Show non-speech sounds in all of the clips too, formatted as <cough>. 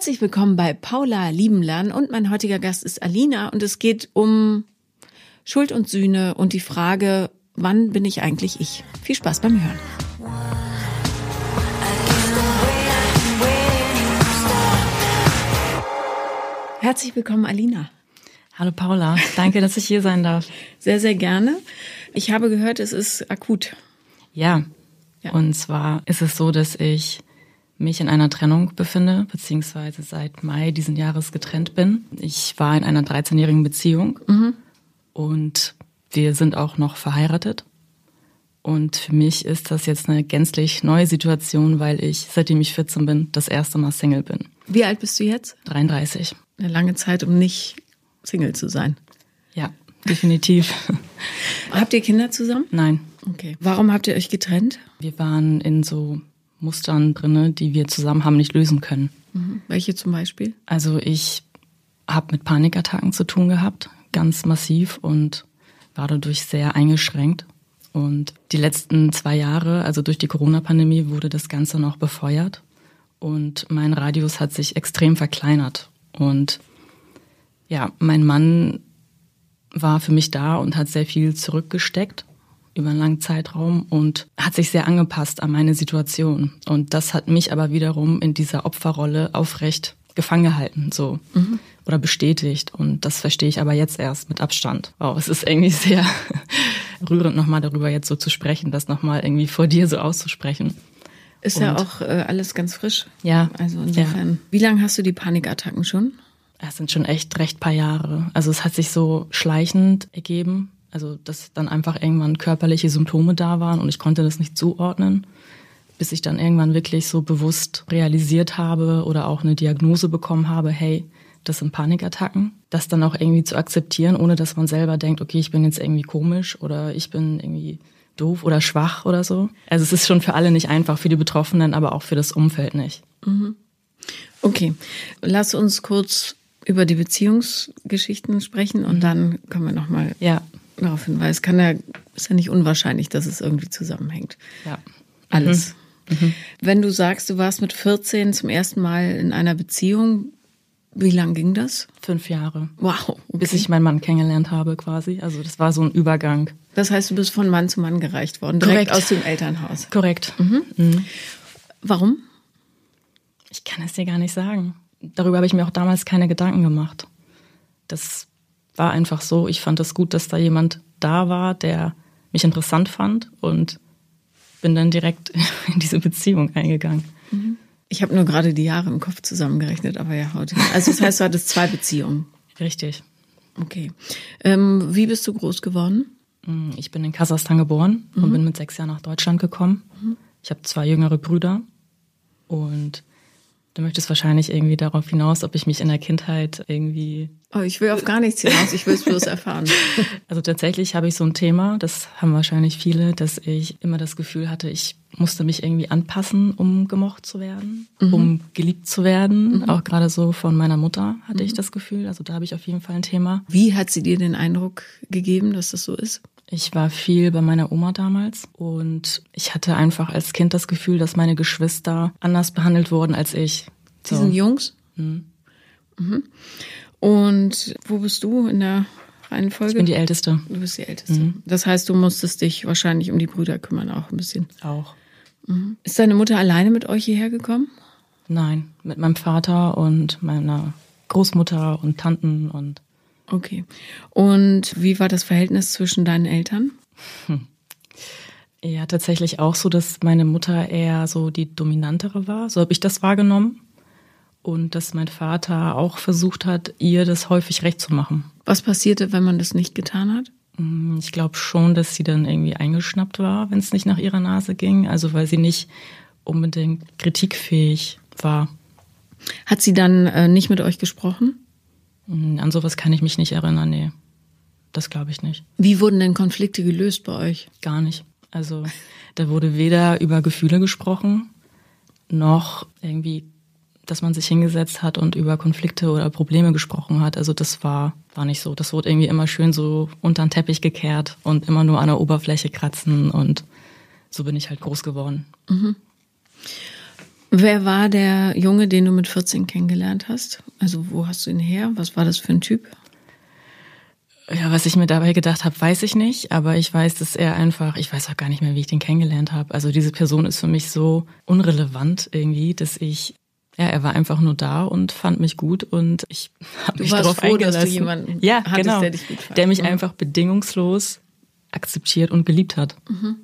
Herzlich willkommen bei Paula Liebenlern und mein heutiger Gast ist Alina und es geht um Schuld und Sühne und die Frage, wann bin ich eigentlich ich? Viel Spaß beim Hören. Herzlich willkommen, Alina. Hallo Paula, danke, dass ich hier sein darf. <laughs> Sehr, sehr gerne. Ich habe gehört, es ist akut. Ja, ja. und zwar ist es so, dass ich mich in einer Trennung befinde, beziehungsweise seit Mai diesen Jahres getrennt bin. Ich war in einer 13-jährigen Beziehung mhm. und wir sind auch noch verheiratet. Und für mich ist das jetzt eine gänzlich neue Situation, weil ich, seitdem ich 14 bin, das erste Mal Single bin. Wie alt bist du jetzt? 33. Eine lange Zeit, um nicht Single zu sein. Ja, definitiv. <laughs> habt ihr Kinder zusammen? Nein. Okay. Warum habt ihr euch getrennt? Wir waren in so Mustern drinne, die wir zusammen haben nicht lösen können. Mhm. Welche zum Beispiel? Also ich habe mit Panikattacken zu tun gehabt, ganz massiv und war dadurch sehr eingeschränkt. Und die letzten zwei Jahre, also durch die Corona-Pandemie, wurde das Ganze noch befeuert. Und mein Radius hat sich extrem verkleinert. Und ja, mein Mann war für mich da und hat sehr viel zurückgesteckt über einen langen Zeitraum und hat sich sehr angepasst an meine Situation. Und das hat mich aber wiederum in dieser Opferrolle aufrecht gefangen gehalten, so. Mhm. Oder bestätigt. Und das verstehe ich aber jetzt erst mit Abstand. Wow, es ist irgendwie sehr <laughs> rührend, nochmal darüber jetzt so zu sprechen, das nochmal irgendwie vor dir so auszusprechen. Ist und ja auch äh, alles ganz frisch. Ja. Also insofern. Ja. Wie lange hast du die Panikattacken schon? Es sind schon echt recht paar Jahre. Also es hat sich so schleichend ergeben. Also, dass dann einfach irgendwann körperliche Symptome da waren und ich konnte das nicht zuordnen, bis ich dann irgendwann wirklich so bewusst realisiert habe oder auch eine Diagnose bekommen habe, hey, das sind Panikattacken. Das dann auch irgendwie zu akzeptieren, ohne dass man selber denkt, okay, ich bin jetzt irgendwie komisch oder ich bin irgendwie doof oder schwach oder so. Also es ist schon für alle nicht einfach, für die Betroffenen, aber auch für das Umfeld nicht. Mhm. Okay, lass uns kurz über die Beziehungsgeschichten sprechen und mhm. dann können wir nochmal ja darauf hinweisen. Es kann ja, ist ja nicht unwahrscheinlich, dass es irgendwie zusammenhängt. Ja. Alles. Mhm. Mhm. Wenn du sagst, du warst mit 14 zum ersten Mal in einer Beziehung, wie lang ging das? Fünf Jahre. Wow. Okay. Bis ich meinen Mann kennengelernt habe quasi. Also das war so ein Übergang. Das heißt, du bist von Mann zu Mann gereicht worden, direkt Korrekt. aus dem Elternhaus. Korrekt. Mhm. Mhm. Warum? Ich kann es dir gar nicht sagen. Darüber habe ich mir auch damals keine Gedanken gemacht. Das war einfach so, ich fand es gut, dass da jemand da war, der mich interessant fand und bin dann direkt <laughs> in diese Beziehung eingegangen. Ich habe nur gerade die Jahre im Kopf zusammengerechnet, aber ja, heute. Also das heißt, du hattest zwei Beziehungen. Richtig. Okay. Ähm, wie bist du groß geworden? Mm, ich bin in Kasachstan geboren mhm. und bin mit sechs Jahren nach Deutschland gekommen. Mhm. Ich habe zwei jüngere Brüder und Du möchtest wahrscheinlich irgendwie darauf hinaus, ob ich mich in der Kindheit irgendwie. Oh, ich will auf gar nichts hinaus, ich will es bloß erfahren. <laughs> Also tatsächlich habe ich so ein Thema, das haben wahrscheinlich viele, dass ich immer das Gefühl hatte, ich musste mich irgendwie anpassen, um gemocht zu werden, mhm. um geliebt zu werden. Mhm. Auch gerade so von meiner Mutter hatte mhm. ich das Gefühl. Also da habe ich auf jeden Fall ein Thema. Wie hat sie dir den Eindruck gegeben, dass das so ist? Ich war viel bei meiner Oma damals und ich hatte einfach als Kind das Gefühl, dass meine Geschwister anders behandelt wurden als ich. So. Die sind Jungs? Mhm. Mhm. Und wo bist du in der Reihenfolge? Ich bin die Älteste. Du bist die Älteste. Mhm. Das heißt, du musstest dich wahrscheinlich um die Brüder kümmern auch ein bisschen. Auch. Mhm. Ist deine Mutter alleine mit euch hierher gekommen? Nein, mit meinem Vater und meiner Großmutter und Tanten und Okay. Und wie war das Verhältnis zwischen deinen Eltern? Hm. Ja, tatsächlich auch so, dass meine Mutter eher so die dominantere war. So habe ich das wahrgenommen. Und dass mein Vater auch versucht hat, ihr das häufig recht zu machen. Was passierte, wenn man das nicht getan hat? Hm, ich glaube schon, dass sie dann irgendwie eingeschnappt war, wenn es nicht nach ihrer Nase ging. Also weil sie nicht unbedingt kritikfähig war. Hat sie dann äh, nicht mit euch gesprochen? Hm, an sowas kann ich mich nicht erinnern, nee. Das glaube ich nicht. Wie wurden denn Konflikte gelöst bei euch? Gar nicht. Also da wurde weder über Gefühle gesprochen, noch irgendwie, dass man sich hingesetzt hat und über Konflikte oder Probleme gesprochen hat. Also das war, war nicht so. Das wurde irgendwie immer schön so unter den Teppich gekehrt und immer nur an der Oberfläche kratzen und so bin ich halt groß geworden. Mhm. Wer war der Junge, den du mit 14 kennengelernt hast? Also wo hast du ihn her? Was war das für ein Typ? Ja, was ich mir dabei gedacht habe, weiß ich nicht, aber ich weiß, dass er einfach, ich weiß auch gar nicht mehr, wie ich den kennengelernt habe. Also diese Person ist für mich so unrelevant irgendwie, dass ich ja, er war einfach nur da und fand mich gut und ich <laughs> habe mich darauf froh, eingelassen. Dass du jemanden ja, hattest, genau, der dich gut fand. Der mich mhm. einfach bedingungslos akzeptiert und geliebt hat. Mhm.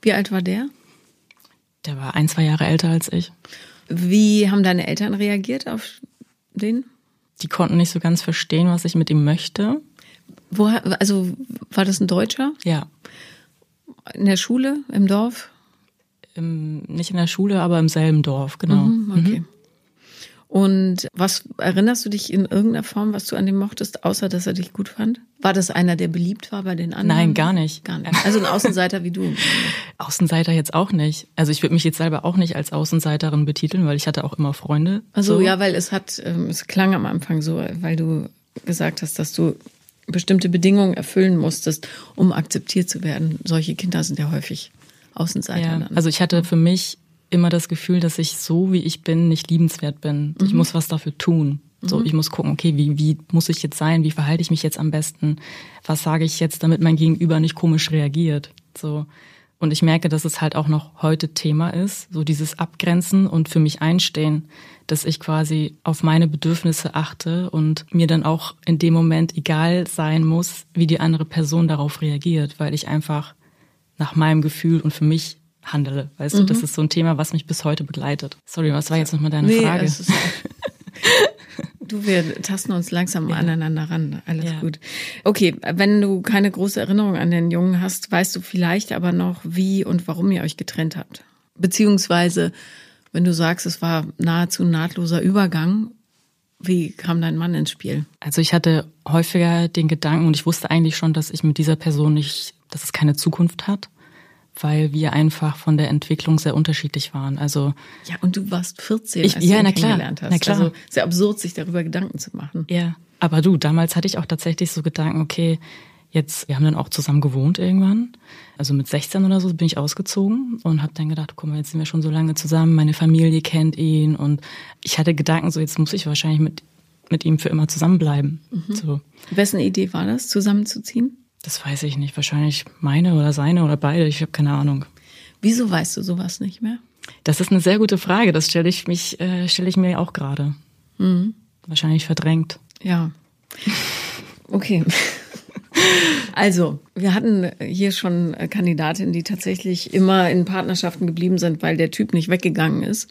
Wie alt war der? Der war ein, zwei Jahre älter als ich. Wie haben deine Eltern reagiert auf den? Die konnten nicht so ganz verstehen, was ich mit ihm möchte. Wo, also war das ein Deutscher? Ja. In der Schule, im Dorf? Im, nicht in der Schule, aber im selben Dorf, genau. Mhm, okay. Mhm. Und was erinnerst du dich in irgendeiner Form, was du an dem mochtest, außer dass er dich gut fand? War das einer, der beliebt war bei den anderen? Nein, gar nicht. Gar nicht. Also ein Außenseiter wie du. <laughs> Außenseiter jetzt auch nicht. Also ich würde mich jetzt selber auch nicht als Außenseiterin betiteln, weil ich hatte auch immer Freunde. Also so. ja, weil es hat, ähm, es klang am Anfang so, weil du gesagt hast, dass du bestimmte Bedingungen erfüllen musstest, um akzeptiert zu werden. Solche Kinder sind ja häufig Außenseiter. Ja, also ich hatte für mich immer das Gefühl, dass ich so wie ich bin nicht liebenswert bin. Mhm. Ich muss was dafür tun. So, mhm. ich muss gucken, okay, wie, wie muss ich jetzt sein? Wie verhalte ich mich jetzt am besten? Was sage ich jetzt, damit mein Gegenüber nicht komisch reagiert? So. Und ich merke, dass es halt auch noch heute Thema ist, so dieses Abgrenzen und für mich einstehen, dass ich quasi auf meine Bedürfnisse achte und mir dann auch in dem Moment egal sein muss, wie die andere Person darauf reagiert, weil ich einfach nach meinem Gefühl und für mich handele. Weißt mhm. du, das ist so ein Thema, was mich bis heute begleitet. Sorry, was war jetzt nochmal deine nee, Frage? <laughs> Du, wir tasten uns langsam ja. aneinander ran. Alles ja. gut. Okay, wenn du keine große Erinnerung an den Jungen hast, weißt du vielleicht aber noch, wie und warum ihr euch getrennt habt. Beziehungsweise, wenn du sagst, es war nahezu nahtloser Übergang, wie kam dein Mann ins Spiel? Also ich hatte häufiger den Gedanken und ich wusste eigentlich schon, dass ich mit dieser Person nicht, dass es keine Zukunft hat weil wir einfach von der Entwicklung sehr unterschiedlich waren. Also ja, und du warst 14, ich, als ja, du ihn na klar, kennengelernt hast. Na klar. Also sehr absurd, sich darüber Gedanken zu machen. Ja, aber du, damals hatte ich auch tatsächlich so Gedanken, okay, jetzt, wir haben dann auch zusammen gewohnt irgendwann. Also mit 16 oder so bin ich ausgezogen und habe dann gedacht, guck mal, jetzt sind wir schon so lange zusammen, meine Familie kennt ihn und ich hatte Gedanken, so jetzt muss ich wahrscheinlich mit mit ihm für immer zusammenbleiben. Mhm. So. Wessen Idee war das, zusammenzuziehen? Das weiß ich nicht. Wahrscheinlich meine oder seine oder beide. Ich habe keine Ahnung. Wieso weißt du sowas nicht mehr? Das ist eine sehr gute Frage. Das stelle ich mich, äh, stelle ich mir auch gerade. Mhm. Wahrscheinlich verdrängt. Ja. Okay. Also, wir hatten hier schon Kandidatinnen, die tatsächlich immer in Partnerschaften geblieben sind, weil der Typ nicht weggegangen ist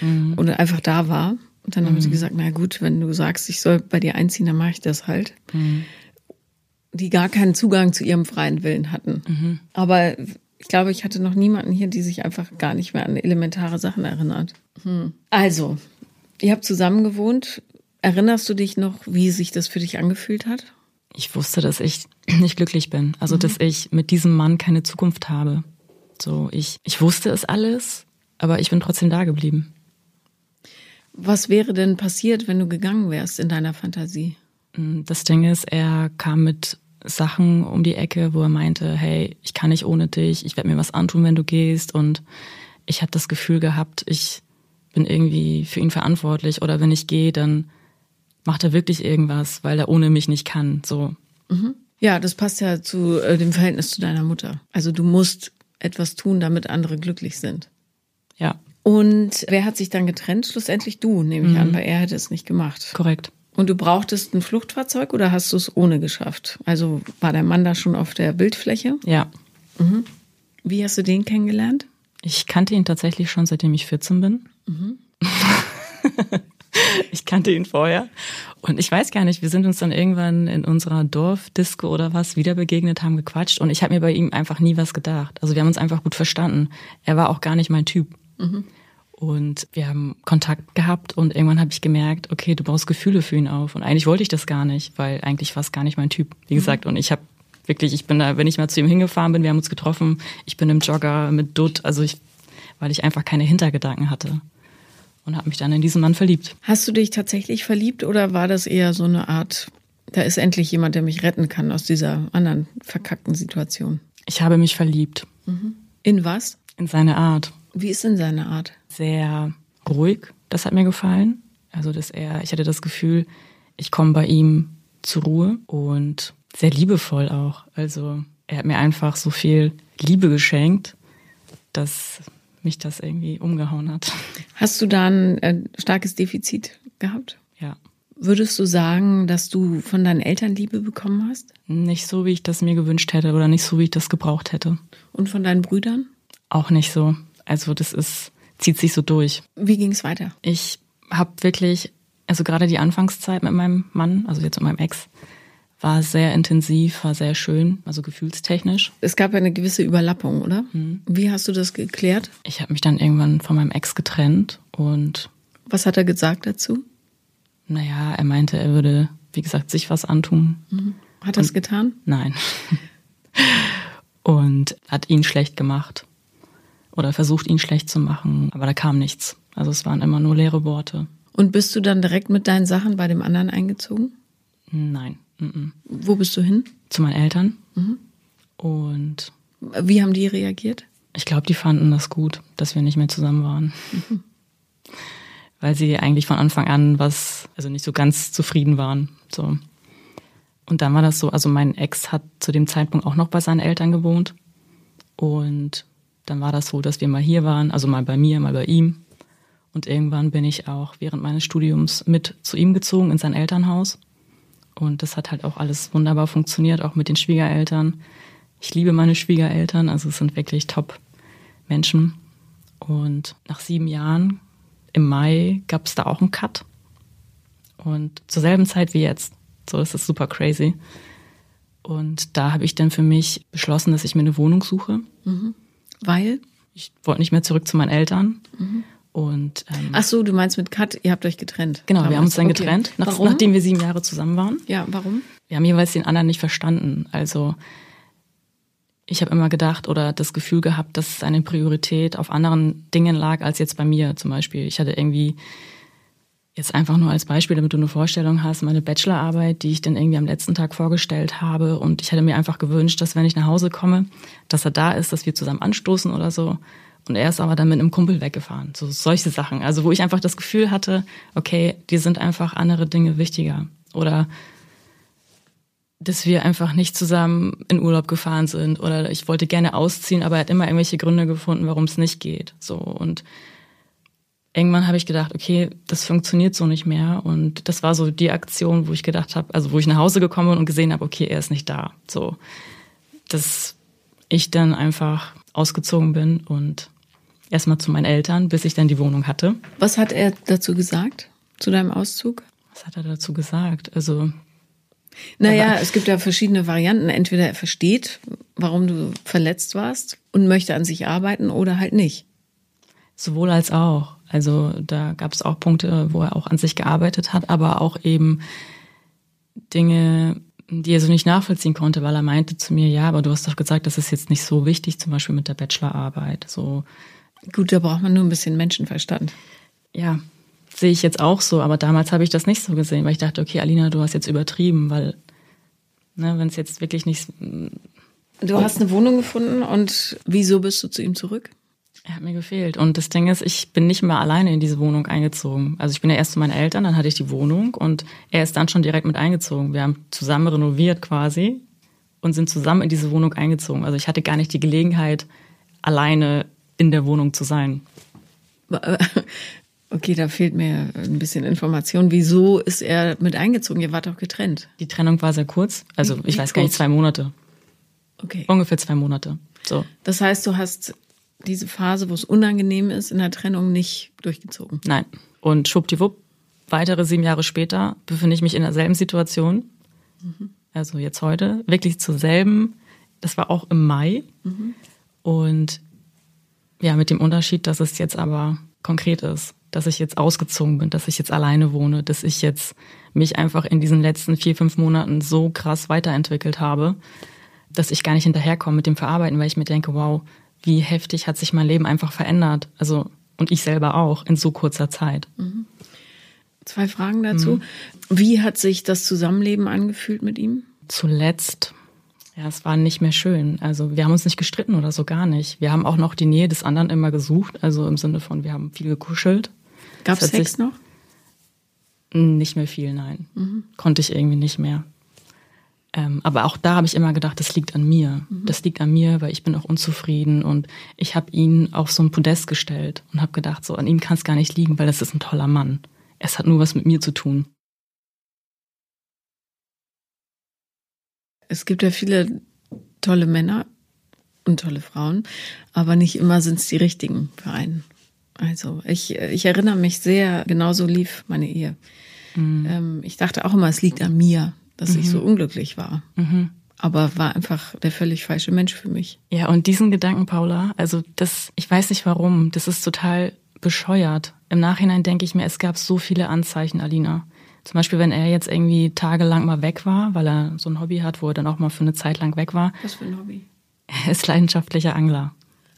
mhm. oder einfach da war. Und dann haben sie mhm. gesagt, na gut, wenn du sagst, ich soll bei dir einziehen, dann mache ich das halt. Mhm die gar keinen Zugang zu ihrem freien Willen hatten. Mhm. Aber ich glaube, ich hatte noch niemanden hier, die sich einfach gar nicht mehr an elementare Sachen erinnert. Hm. Also, ihr habt zusammen gewohnt. Erinnerst du dich noch, wie sich das für dich angefühlt hat? Ich wusste, dass ich <clears throat> nicht glücklich bin. Also, mhm. dass ich mit diesem Mann keine Zukunft habe. So, ich, ich wusste es alles, aber ich bin trotzdem da geblieben. Was wäre denn passiert, wenn du gegangen wärst in deiner Fantasie? Das Ding ist, er kam mit Sachen um die Ecke, wo er meinte, hey, ich kann nicht ohne dich, ich werde mir was antun, wenn du gehst. Und ich habe das Gefühl gehabt, ich bin irgendwie für ihn verantwortlich. Oder wenn ich gehe, dann macht er wirklich irgendwas, weil er ohne mich nicht kann. So. Mhm. Ja, das passt ja zu äh, dem Verhältnis zu deiner Mutter. Also du musst etwas tun, damit andere glücklich sind. Ja. Und wer hat sich dann getrennt? Schlussendlich du, nehme ich mhm. an, weil er hätte es nicht gemacht. Korrekt. Und du brauchtest ein Fluchtfahrzeug oder hast du es ohne geschafft? Also war der Mann da schon auf der Bildfläche? Ja. Mhm. Wie hast du den kennengelernt? Ich kannte ihn tatsächlich schon seitdem ich 14 bin. Mhm. <laughs> ich kannte ihn vorher. Und ich weiß gar nicht, wir sind uns dann irgendwann in unserer Dorfdisco oder was wieder begegnet, haben gequatscht und ich habe mir bei ihm einfach nie was gedacht. Also wir haben uns einfach gut verstanden. Er war auch gar nicht mein Typ. Mhm. Und wir haben Kontakt gehabt und irgendwann habe ich gemerkt, okay, du baust Gefühle für ihn auf. Und eigentlich wollte ich das gar nicht, weil eigentlich war es gar nicht mein Typ, wie mhm. gesagt. Und ich habe wirklich, ich bin da, wenn ich mal zu ihm hingefahren bin, wir haben uns getroffen, ich bin im Jogger mit Dutt, also ich, weil ich einfach keine Hintergedanken hatte. Und habe mich dann in diesen Mann verliebt. Hast du dich tatsächlich verliebt oder war das eher so eine Art, da ist endlich jemand, der mich retten kann aus dieser anderen verkackten Situation? Ich habe mich verliebt. Mhm. In was? In seine Art. Wie ist denn seine Art? Sehr ruhig. Das hat mir gefallen. Also, dass er, ich hatte das Gefühl, ich komme bei ihm zur Ruhe und sehr liebevoll auch. Also, er hat mir einfach so viel Liebe geschenkt, dass mich das irgendwie umgehauen hat. <laughs> Hast du da ein äh, starkes Defizit gehabt? Ja. Würdest du sagen, dass du von deinen Eltern Liebe bekommen hast? Nicht so, wie ich das mir gewünscht hätte oder nicht so, wie ich das gebraucht hätte. Und von deinen Brüdern? Auch nicht so. Also das ist, zieht sich so durch. Wie ging es weiter? Ich habe wirklich, also gerade die Anfangszeit mit meinem Mann, also jetzt mit meinem Ex, war sehr intensiv, war sehr schön, also gefühlstechnisch. Es gab ja eine gewisse Überlappung, oder? Mhm. Wie hast du das geklärt? Ich habe mich dann irgendwann von meinem Ex getrennt und Was hat er gesagt dazu? naja, er meinte, er würde, wie gesagt, sich was antun. Hat er es getan? Nein. <laughs> und hat ihn schlecht gemacht oder versucht, ihn schlecht zu machen, aber da kam nichts. Also es waren immer nur leere Worte. Und bist du dann direkt mit deinen Sachen bei dem anderen eingezogen? Nein. mhm. Wo bist du hin? Zu meinen Eltern. Und Wie haben die reagiert? ich glaube, die fanden das gut, dass wir nicht mehr zusammen waren. <laughs> Weil sie eigentlich von Anfang an was, also nicht so ganz zufrieden waren. So. Und dann war das so, also mein Ex hat zu dem Zeitpunkt auch noch bei seinen Eltern gewohnt. Und dann war das so, dass wir mal hier waren, also mal bei mir, mal bei ihm. Und irgendwann bin ich auch während meines Studiums mit zu ihm gezogen in sein Elternhaus. Und das hat halt auch alles wunderbar funktioniert, auch mit den Schwiegereltern. Ich liebe meine Schwiegereltern, also es sind wirklich top Menschen. Und nach sieben Jahren, im Mai, gab es da auch einen Cut. Und zur selben Zeit wie jetzt. So, das ist super crazy. Und da habe ich dann für mich beschlossen, dass ich mir eine Wohnung suche. Weil? Ich wollte nicht mehr zurück zu meinen Eltern. Und ähm, Ach so, du meinst mit Kat, ihr habt euch getrennt. genau, wir Damals. haben uns dann Okay. getrennt, nach, nachdem wir sieben Jahre zusammen waren. ja, warum? Wir haben jeweils den anderen nicht verstanden. Also ich habe immer gedacht oder das Gefühl gehabt, dass seine Priorität auf anderen Dingen lag als jetzt bei mir zum Beispiel. Ich hatte irgendwie jetzt einfach nur als Beispiel, damit du eine Vorstellung hast, meine Bachelorarbeit, die ich dann irgendwie am letzten Tag vorgestellt habe. Und ich hätte mir einfach gewünscht, dass wenn ich nach Hause komme, dass er da ist, dass wir zusammen anstoßen oder so. Und er ist aber dann mit einem Kumpel weggefahren. So solche Sachen. Also wo ich einfach das Gefühl hatte, okay, dir sind einfach andere Dinge wichtiger. Oder dass wir einfach nicht zusammen in Urlaub gefahren sind oder ich wollte gerne ausziehen, aber er hat immer irgendwelche Gründe gefunden, warum es nicht geht. So und irgendwann habe ich gedacht, okay, das funktioniert so nicht mehr und das war so die Aktion, wo ich gedacht habe, also wo ich nach Hause gekommen bin und gesehen habe, okay, er ist nicht da. So, dass ich dann einfach ausgezogen bin und erstmal zu meinen Eltern, bis ich dann die Wohnung hatte. Was hat er dazu gesagt? Zu deinem Auszug? Was hat er dazu gesagt? Also Naja, es gibt ja verschiedene Varianten. Entweder er versteht, warum du verletzt warst und möchte an sich arbeiten oder halt nicht. Sowohl als auch. Also da gab es auch Punkte, wo er auch an sich gearbeitet hat, aber auch eben Dinge, die er so nicht nachvollziehen konnte, weil er meinte zu mir, ja, aber du hast doch gesagt, das ist jetzt nicht so wichtig, zum Beispiel mit der Bachelorarbeit. So, Gut, da braucht man nur ein bisschen Menschenverstand. ja, sehe ich jetzt auch so, aber damals habe ich das nicht so gesehen, weil ich dachte, okay, Alina, du hast jetzt übertrieben, weil, ne, wenn es jetzt wirklich nicht, Du hast eine Wohnung gefunden und wieso bist du zu ihm zurück? Er hat mir gefehlt. Und das Ding ist, ich bin nicht mehr alleine in diese Wohnung eingezogen. Also ich bin ja erst zu meinen Eltern, dann hatte ich die Wohnung und er ist dann schon direkt mit eingezogen. Wir haben zusammen renoviert quasi und sind zusammen in diese Wohnung eingezogen. Also ich hatte gar nicht die Gelegenheit, alleine in der Wohnung zu sein. <laughs> Okay, da fehlt mir ein bisschen Information. Wieso ist er mit eingezogen? Ihr wart doch getrennt. Die Trennung war sehr kurz. Also ich wie weiß gar nicht, kurz? zwei Monate. Okay. Ungefähr zwei Monate. So. Das heißt, du hast diese Phase, wo es unangenehm ist, in der Trennung nicht durchgezogen. Nein. Und schwuppdiwupp, weitere sieben Jahre später befinde ich mich in derselben Situation. Also jetzt heute, wirklich zur selben. Das war auch im Mai. Und ja, mit dem Unterschied, dass es jetzt aber konkret ist, dass ich jetzt ausgezogen bin, dass ich jetzt alleine wohne, dass ich jetzt mich einfach in diesen letzten vier, fünf Monaten so krass weiterentwickelt habe, dass ich gar nicht hinterherkomme mit dem Verarbeiten, weil ich mir denke, wow, wie heftig hat sich mein Leben einfach verändert. Also, und ich selber auch in so kurzer Zeit. Zwei Fragen dazu. Wie hat sich das Zusammenleben angefühlt mit ihm? Zuletzt, ja, es war nicht mehr schön. Also, wir haben uns nicht gestritten oder so gar nicht. Wir haben auch noch die Nähe des anderen immer gesucht. Also im Sinne von, wir haben viel gekuschelt. Gab es Sex noch? Nicht mehr viel, nein. Mhm. Konnte ich irgendwie nicht mehr. Ähm, aber auch da habe ich immer gedacht, das liegt an mir. Mhm. Das liegt an mir, weil ich bin auch unzufrieden und ich habe ihn auf so ein Podest gestellt und habe gedacht, so an ihm kann es gar nicht liegen, weil das ist ein toller Mann. Es hat nur was mit mir zu tun. Es gibt ja viele tolle Männer und tolle Frauen, aber nicht immer sind es die richtigen für einen. Also ich, ich erinnere mich sehr, genauso lief meine Ehe. Mhm. Ähm, ich dachte auch immer, es liegt an mir, dass mhm. ich so unglücklich war. Mhm. Aber war einfach der völlig falsche Mensch für mich. Ja, und diesen Gedanken, Paula, also das, ich weiß nicht warum, das ist total bescheuert. Im Nachhinein denke ich mir, es gab so viele Anzeichen, Alina. Zum Beispiel, wenn er jetzt irgendwie tagelang mal weg war, weil er so ein Hobby hat, wo er dann auch mal für eine Zeit lang weg war. Was für ein Hobby? Er ist leidenschaftlicher Angler.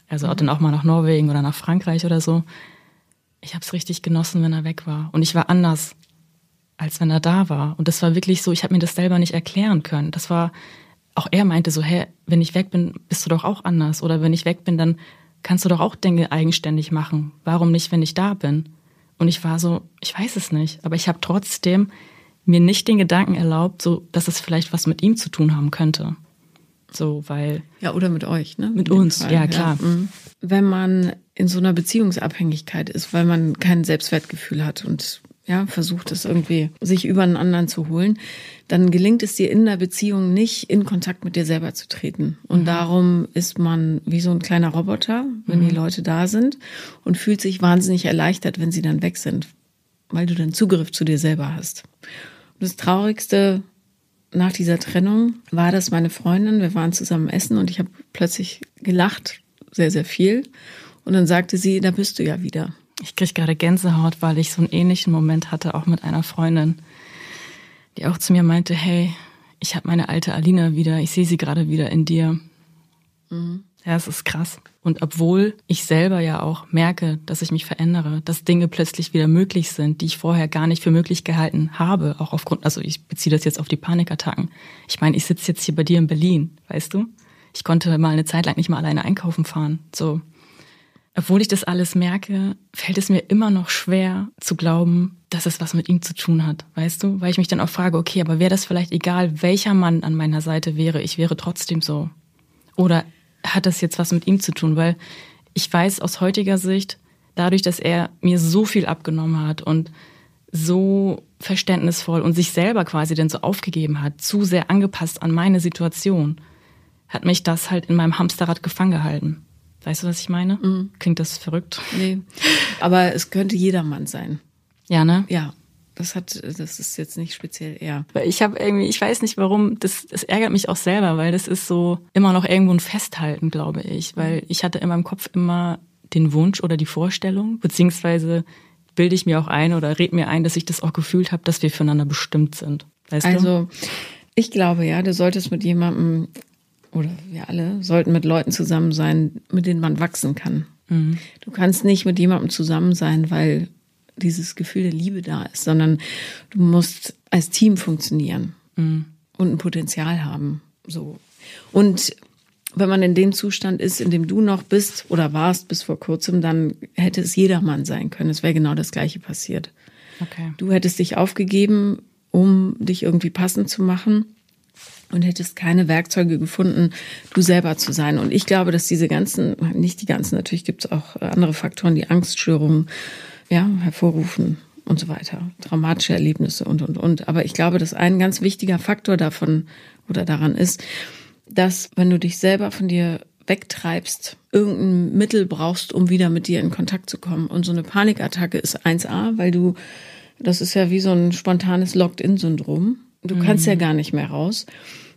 Also auch dann auch mal nach Norwegen oder nach Frankreich oder so. Ich habe es richtig genossen, wenn er weg war. Und ich war anders, als wenn er da war. Und das war wirklich so, ich habe mir das selber nicht erklären können. Das war, auch er meinte so, hä, wenn ich weg bin, bist du doch auch anders. Oder wenn ich weg bin, dann kannst du doch auch Dinge eigenständig machen. Warum nicht, wenn ich da bin? Und ich war so, ich weiß es nicht. Aber ich habe trotzdem mir nicht den Gedanken erlaubt, so, dass es vielleicht was mit ihm zu tun haben könnte. So, weil. Ja, oder mit euch, ne? Mit uns, Fall. ja, klar. Ja. Mhm. Wenn man in so einer Beziehungsabhängigkeit ist, weil man kein Selbstwertgefühl hat und ja, versucht es irgendwie sich über einen anderen zu holen, dann gelingt es dir in der Beziehung nicht, in Kontakt mit dir selber zu treten. Und mhm. darum ist man wie so ein kleiner Roboter, wenn mhm. die Leute da sind und fühlt sich wahnsinnig erleichtert, wenn sie dann weg sind, weil du dann Zugriff zu dir selber hast. Und das Traurigste nach dieser Trennung war das meine Freundin, wir waren zusammen essen und ich habe plötzlich gelacht, sehr, sehr viel. Und dann sagte sie, da bist du ja wieder. Ich kriege gerade Gänsehaut, weil ich so einen ähnlichen Moment hatte, auch mit einer Freundin, die auch zu mir meinte, hey, ich habe meine alte Alina wieder, ich sehe sie gerade wieder in dir. Mhm. Ja, es ist krass. Und obwohl ich selber ja auch merke, dass ich mich verändere, dass Dinge plötzlich wieder möglich sind, die ich vorher gar nicht für möglich gehalten habe, auch aufgrund, also ich beziehe das jetzt auf die Panikattacken. Ich meine, ich sitze jetzt hier bei dir in Berlin, weißt du? Ich konnte mal eine Zeit lang nicht mal alleine einkaufen fahren. So. Obwohl ich das alles merke, fällt es mir immer noch schwer zu glauben, dass es was mit ihm zu tun hat, weißt du? Weil ich mich dann auch frage, okay, aber wäre das vielleicht egal, welcher Mann an meiner Seite wäre, ich wäre trotzdem so. Oder hat das jetzt was mit ihm zu tun? Weil ich weiß aus heutiger Sicht, dadurch, dass er mir so viel abgenommen hat und so verständnisvoll und sich selber quasi dann so aufgegeben hat, zu sehr angepasst an meine Situation, hat mich das halt in meinem Hamsterrad gefangen gehalten. Weißt du, was ich meine? Mhm. Klingt das verrückt? Nee. Aber es könnte jedermann sein. Ja, ne? Ja. Das hat, das ist jetzt nicht speziell er. Weil ich habe irgendwie, ich weiß nicht warum, das, das ärgert mich auch selber, weil das ist so immer noch irgendwo ein Festhalten, glaube ich. Weil ich hatte in meinem Kopf immer den Wunsch oder die Vorstellung, beziehungsweise bilde ich mir auch ein oder red mir ein, dass ich das auch gefühlt habe, dass wir füreinander bestimmt sind. Weißt also, du? ich glaube ja, du solltest mit jemandem oder wir alle sollten mit Leuten zusammen sein, mit denen man wachsen kann. Mhm. Du kannst nicht mit jemandem zusammen sein, weil dieses Gefühl der Liebe da ist, sondern du musst als Team funktionieren mhm. und ein Potenzial haben. So. Und wenn man in dem Zustand ist, in dem du noch bist oder warst bis vor kurzem, dann hätte es jedermann sein können. Es wäre genau das Gleiche passiert. Okay. Du hättest dich aufgegeben, um dich irgendwie passend zu machen und hättest keine Werkzeuge gefunden, du selber zu sein. Und ich glaube, dass diese ganzen, nicht die ganzen, natürlich gibt es auch andere Faktoren, die Angststörungen ja, hervorrufen und so weiter, dramatische Erlebnisse und, und, und. Aber ich glaube, dass ein ganz wichtiger Faktor davon oder daran ist, dass wenn du dich selber von dir wegtreibst, irgendein Mittel brauchst, um wieder mit dir in Kontakt zu kommen. Und so eine Panikattacke ist 1a, weil du, das ist ja wie so ein spontanes Locked-in-Syndrom. Du kannst mhm. ja gar nicht mehr raus.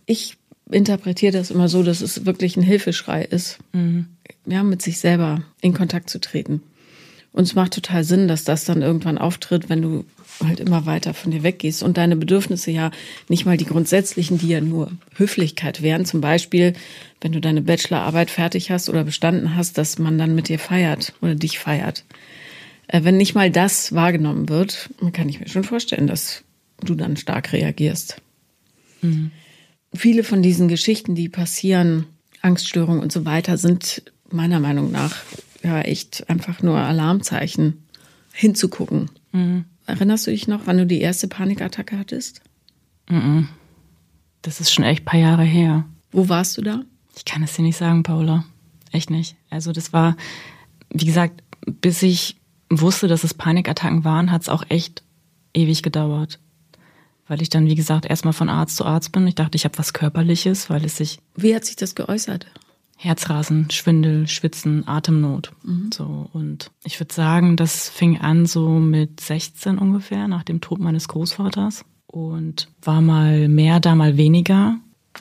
Ich interpretiere das immer so, dass es wirklich ein Hilfeschrei ist, mhm. ja, mit sich selber in Kontakt zu treten. Und es macht total Sinn, dass das dann irgendwann auftritt, wenn du halt immer weiter von dir weggehst und deine Bedürfnisse ja nicht mal die grundsätzlichen, die ja nur Höflichkeit wären. Zum Beispiel, wenn du deine Bachelorarbeit fertig hast oder bestanden hast, dass man dann mit dir feiert oder dich feiert. Äh, wenn nicht mal das wahrgenommen wird, kann ich mir schon vorstellen, dass du dann stark reagierst. Mhm. Viele von diesen Geschichten, die passieren, Angststörungen und so weiter, sind meiner Meinung nach ja echt einfach nur Alarmzeichen hinzugucken. Mhm. Erinnerst du dich noch, wann du die erste Panikattacke hattest? Mhm. Das ist schon echt ein paar Jahre her. Wo warst du da? Ich kann es dir nicht sagen, Paula. Echt nicht. Also das war, wie gesagt, bis ich wusste, dass es Panikattacken waren, hat es auch echt ewig gedauert. Weil ich dann, wie gesagt, erstmal von Arzt zu Arzt bin. Ich dachte, ich habe was Körperliches, weil es sich. Wie hat sich das geäußert? Herzrasen, Schwindel, Schwitzen, Atemnot. Mhm. So. Und ich würde sagen, das fing an so mit 16 ungefähr, nach dem Tod meines Großvaters. Und war mal mehr, da mal weniger.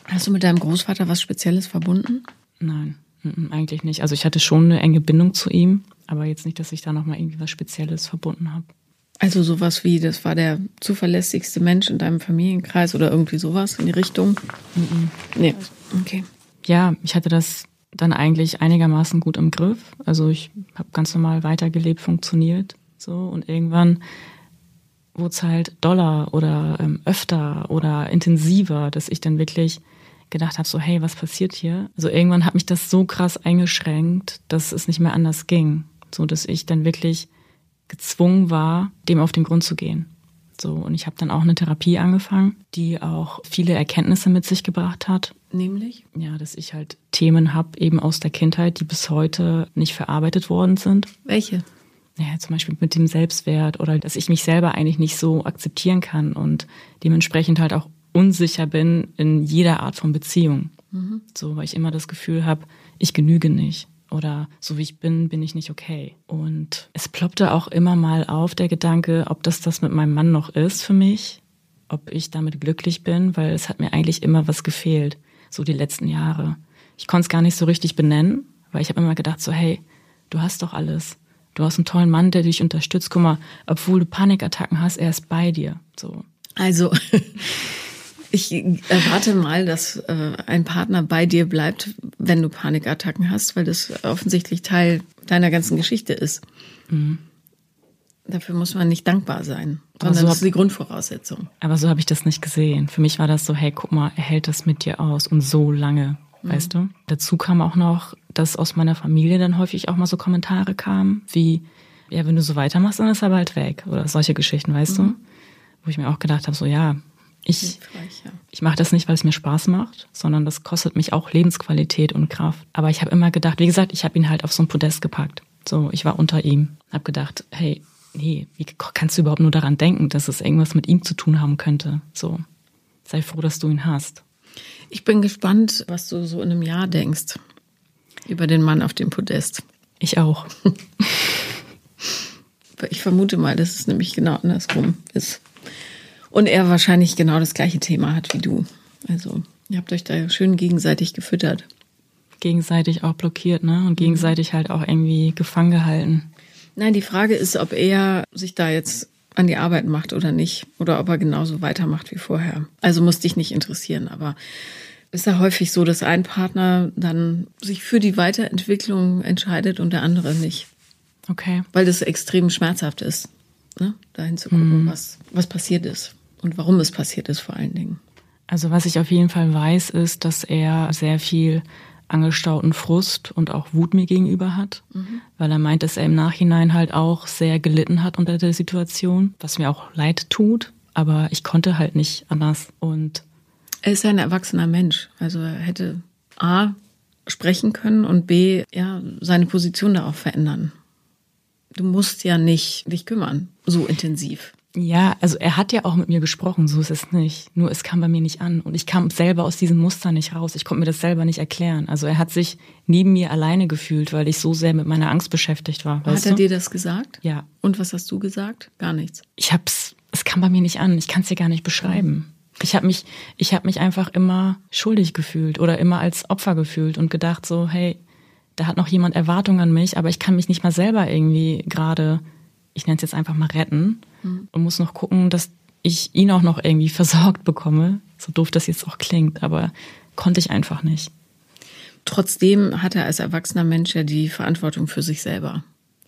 Hast du mit deinem Großvater was Spezielles verbunden? Nein, eigentlich nicht. Also ich hatte schon eine enge Bindung zu ihm, aber jetzt nicht, dass ich da nochmal irgendwie was Spezielles verbunden habe. Also sowas wie, das war der zuverlässigste Mensch in deinem Familienkreis oder irgendwie sowas in die Richtung? Mhm. Nee, okay ja, ich hatte das dann eigentlich einigermaßen gut im Griff. Also ich habe ganz normal weitergelebt, funktioniert so und irgendwann wurde es halt doller oder ähm, öfter oder intensiver, dass ich dann wirklich gedacht habe, so hey, was passiert hier? Also irgendwann hat mich das so krass eingeschränkt, dass es nicht mehr anders ging, so dass ich dann wirklich gezwungen war, dem auf den Grund zu gehen. So, und ich habe dann auch eine Therapie angefangen, die auch viele Erkenntnisse mit sich gebracht hat. Nämlich? Ja, dass ich halt Themen habe, eben aus der Kindheit, die bis heute nicht verarbeitet worden sind. Welche? Ja, zum Beispiel mit dem Selbstwert oder dass ich mich selber eigentlich nicht so akzeptieren kann und dementsprechend halt auch unsicher bin in jeder Art von Beziehung. Mhm. So, weil ich immer das Gefühl habe, ich genüge nicht oder so wie ich bin, bin ich nicht okay. Und es ploppte auch immer mal auf der Gedanke, ob das das mit meinem Mann noch ist für mich, ob ich damit glücklich bin, weil es hat mir eigentlich immer was gefehlt, so die letzten Jahre. Ich konnte es gar nicht so richtig benennen, weil ich habe immer gedacht so, hey, du hast doch alles. Du hast einen tollen Mann, der dich unterstützt. Guck mal, obwohl du Panikattacken hast, er ist bei dir. So. Also <laughs> Ich erwarte mal, dass äh, ein Partner bei dir bleibt, wenn du Panikattacken hast, weil das offensichtlich Teil deiner ganzen Geschichte ist. Mhm. Dafür muss man nicht dankbar sein, sondern so das ist die Grundvoraussetzung. Aber so habe ich das nicht gesehen. Für mich war das so, hey, guck mal, er hält das mit dir aus und so lange, mhm. weißt du? Dazu kam auch noch, dass aus meiner Familie dann häufig auch mal so Kommentare kamen, wie, ja, wenn du so weitermachst, dann ist er bald weg oder solche Geschichten, weißt mhm. du? Wo ich mir auch gedacht habe, so ja, ich, ich mache das nicht, weil es mir Spaß macht, sondern das kostet mich auch Lebensqualität und Kraft. Aber ich habe immer gedacht, wie gesagt, ich habe ihn halt auf so ein Podest gepackt. So, ich war unter ihm, habe gedacht, hey, nee, wie kannst du überhaupt nur daran denken, dass es irgendwas mit ihm zu tun haben könnte? So, sei froh, dass du ihn hast. Ich bin gespannt, was du so in einem Jahr denkst über den Mann auf dem Podest. Ich auch. <laughs> ich vermute mal, dass es nämlich genau andersrum ist. Und er wahrscheinlich genau das gleiche Thema hat wie du. Also ihr habt euch da schön gegenseitig gefüttert. Gegenseitig auch blockiert, ne? Und gegenseitig halt auch irgendwie gefangen gehalten. Nein, die Frage ist, ob er sich da jetzt an die Arbeit macht oder nicht. Oder ob er genauso weitermacht wie vorher. Also muss dich nicht interessieren, aber ist ja häufig so, dass ein Partner dann sich für die Weiterentwicklung entscheidet und der andere nicht. Okay. Weil das extrem schmerzhaft ist, ne? dahin zu gucken, mhm. was, was passiert ist und warum es passiert ist vor allen Dingen. Also was ich auf jeden Fall weiß, ist, dass er sehr viel angestauten Frust und auch Wut mir gegenüber hat, mhm. weil er meint, dass er im Nachhinein halt auch sehr gelitten hat unter der Situation, was mir auch leid tut, aber ich konnte halt nicht anders und er ist ja ein erwachsener Mensch, also er hätte A sprechen können und B ja seine Position da auch verändern. Du musst ja nicht dich kümmern so intensiv. Ja, also er hat ja auch mit mir gesprochen, so ist es nicht. Nur es kam bei mir nicht an und ich kam selber aus diesem Muster nicht raus. Ich konnte mir das selber nicht erklären. Also er hat sich neben mir alleine gefühlt, weil ich so sehr mit meiner Angst beschäftigt war. Hat er du? dir das gesagt? Ja. Und was hast du gesagt? Gar nichts. Ich hab's, es kam bei mir nicht an. Ich kann es dir gar nicht beschreiben. Ich habe mich, ich habe mich einfach immer schuldig gefühlt oder immer als Opfer gefühlt und gedacht so, hey, da hat noch jemand Erwartungen an mich, aber ich kann mich nicht mal selber irgendwie gerade ich nenne es jetzt einfach mal retten mhm. und muss noch gucken, dass ich ihn auch noch irgendwie <laughs> versorgt bekomme. So doof das jetzt auch klingt, aber konnte ich einfach nicht. Trotzdem hat er als erwachsener Mensch ja die Verantwortung für sich selber.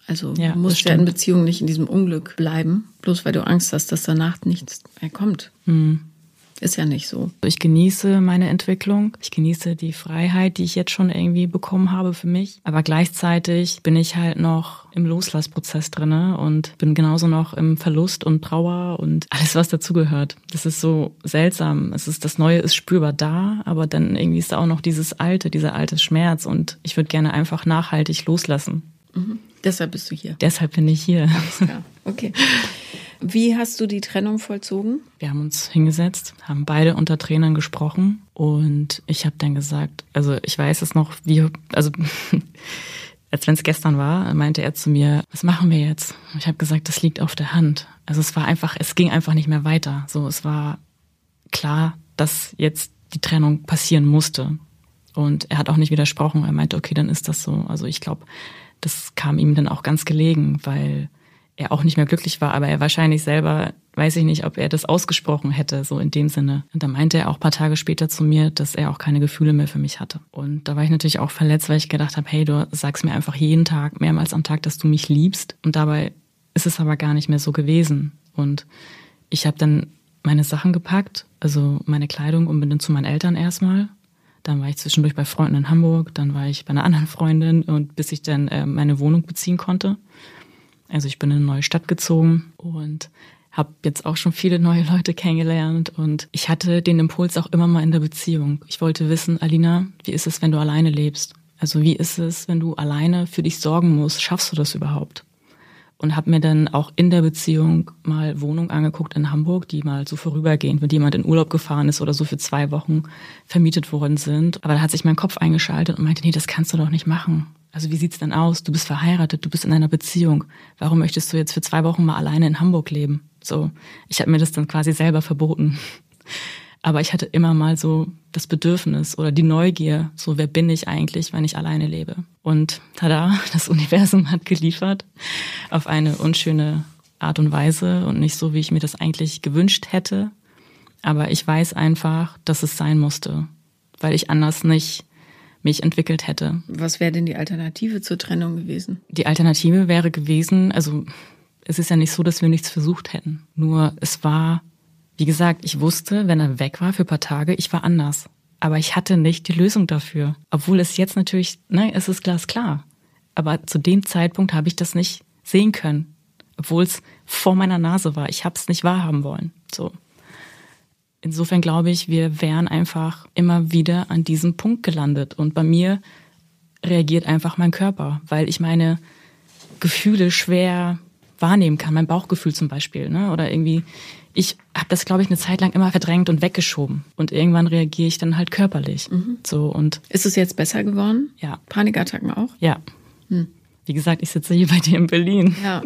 Also ja, musst ja in Beziehung nicht in diesem Unglück bleiben, bloß weil du Angst hast, dass danach nichts mehr kommt. Mhm. Ist ja nicht so. Ich genieße meine Entwicklung. Ich genieße die Freiheit, die ich jetzt schon irgendwie bekommen habe für mich. Aber gleichzeitig bin ich halt noch im Loslassprozess drinne und bin genauso noch im Verlust und Trauer und alles, was dazugehört. Das ist so seltsam. Es ist, das Neue ist spürbar da, aber dann irgendwie ist da auch noch dieses Alte, dieser alte Schmerz und ich würde gerne einfach nachhaltig loslassen. Mhm. Deshalb bist du hier. Deshalb bin ich hier. Alles klar. Okay. Wie hast du die Trennung vollzogen? Wir haben uns hingesetzt, haben beide unter Trainern gesprochen und ich habe dann gesagt, also ich weiß es noch, wie, also <laughs> als wenn es gestern war, meinte er zu mir, was machen wir jetzt? Ich habe gesagt, das liegt auf der Hand. Also es war einfach, es ging einfach nicht mehr weiter. So, es war klar, dass jetzt die Trennung passieren musste. Und er hat auch nicht widersprochen. Er meinte, okay, dann ist das so. Also ich glaube, das kam ihm dann auch ganz gelegen, weil er auch nicht mehr glücklich war, aber er wahrscheinlich selber, weiß ich nicht, ob er das ausgesprochen hätte, so in dem Sinne. Und da meinte er auch paar Tage später zu mir, dass er auch keine Gefühle mehr für mich hatte. Und da war ich natürlich auch verletzt, weil ich gedacht habe, hey, du sagst mir einfach jeden Tag, mehrmals am Tag, dass du mich liebst. Und dabei ist es aber gar nicht mehr so gewesen. Und ich habe dann meine Sachen gepackt, also meine Kleidung und bin dann zu meinen Eltern erstmal. Dann war ich zwischendurch bei Freunden in Hamburg, dann war ich bei einer anderen Freundin und bis ich dann äh, meine Wohnung beziehen konnte. Also ich bin in eine neue Stadt gezogen und habe jetzt auch schon viele neue Leute kennengelernt und ich hatte den Impuls auch immer mal in der Beziehung. Ich wollte wissen, Alina, wie ist es, wenn du alleine lebst? Also wie ist es, wenn du alleine für dich sorgen musst? Schaffst du das überhaupt? Und habe mir dann auch in der Beziehung mal Wohnung angeguckt in Hamburg, die mal so vorübergehend, wenn jemand in Urlaub gefahren ist oder so für zwei Wochen vermietet worden sind. Aber da hat sich mein Kopf eingeschaltet und meinte, nee, das kannst du doch nicht machen. Also wie sieht's denn aus? Du bist verheiratet, du bist in einer Beziehung. Warum möchtest du jetzt für zwei Wochen mal alleine in Hamburg leben? So, ich habe mir das dann quasi selber verboten. Aber ich hatte immer mal so das Bedürfnis oder die Neugier, so wer bin ich eigentlich, wenn ich alleine lebe? Und tada, <laughs> das Universum hat geliefert auf eine unschöne Art und Weise und nicht so, wie ich mir das eigentlich gewünscht hätte. Aber ich weiß einfach, dass es sein musste, weil ich anders nicht mich entwickelt hätte. Was wäre denn die Alternative zur Trennung gewesen? Die Alternative wäre gewesen, also es ist ja nicht so, dass wir nichts versucht hätten. Nur es war, wie gesagt, ich wusste, wenn er weg war für ein paar Tage, ich war anders. Aber ich hatte nicht die Lösung dafür. Obwohl es jetzt natürlich, ne, es ist glasklar. Aber zu dem Zeitpunkt habe ich das nicht sehen können. Obwohl es vor meiner Nase war. Ich habe es nicht wahrhaben wollen. So. Insofern glaube ich, wir wären einfach immer wieder an diesem Punkt gelandet. Und bei mir reagiert einfach mein Körper, weil ich meine Gefühle schwer wahrnehmen kann. Mein Bauchgefühl zum Beispiel. Ne? Oder irgendwie, ich habe das, glaube ich, eine Zeit lang immer verdrängt und weggeschoben. Und irgendwann reagiere ich dann halt körperlich. Mhm. So und Ist es jetzt besser geworden? Ja. Panikattacken auch? Ja. Hm. Wie gesagt, ich sitze hier bei dir in Berlin. Ja.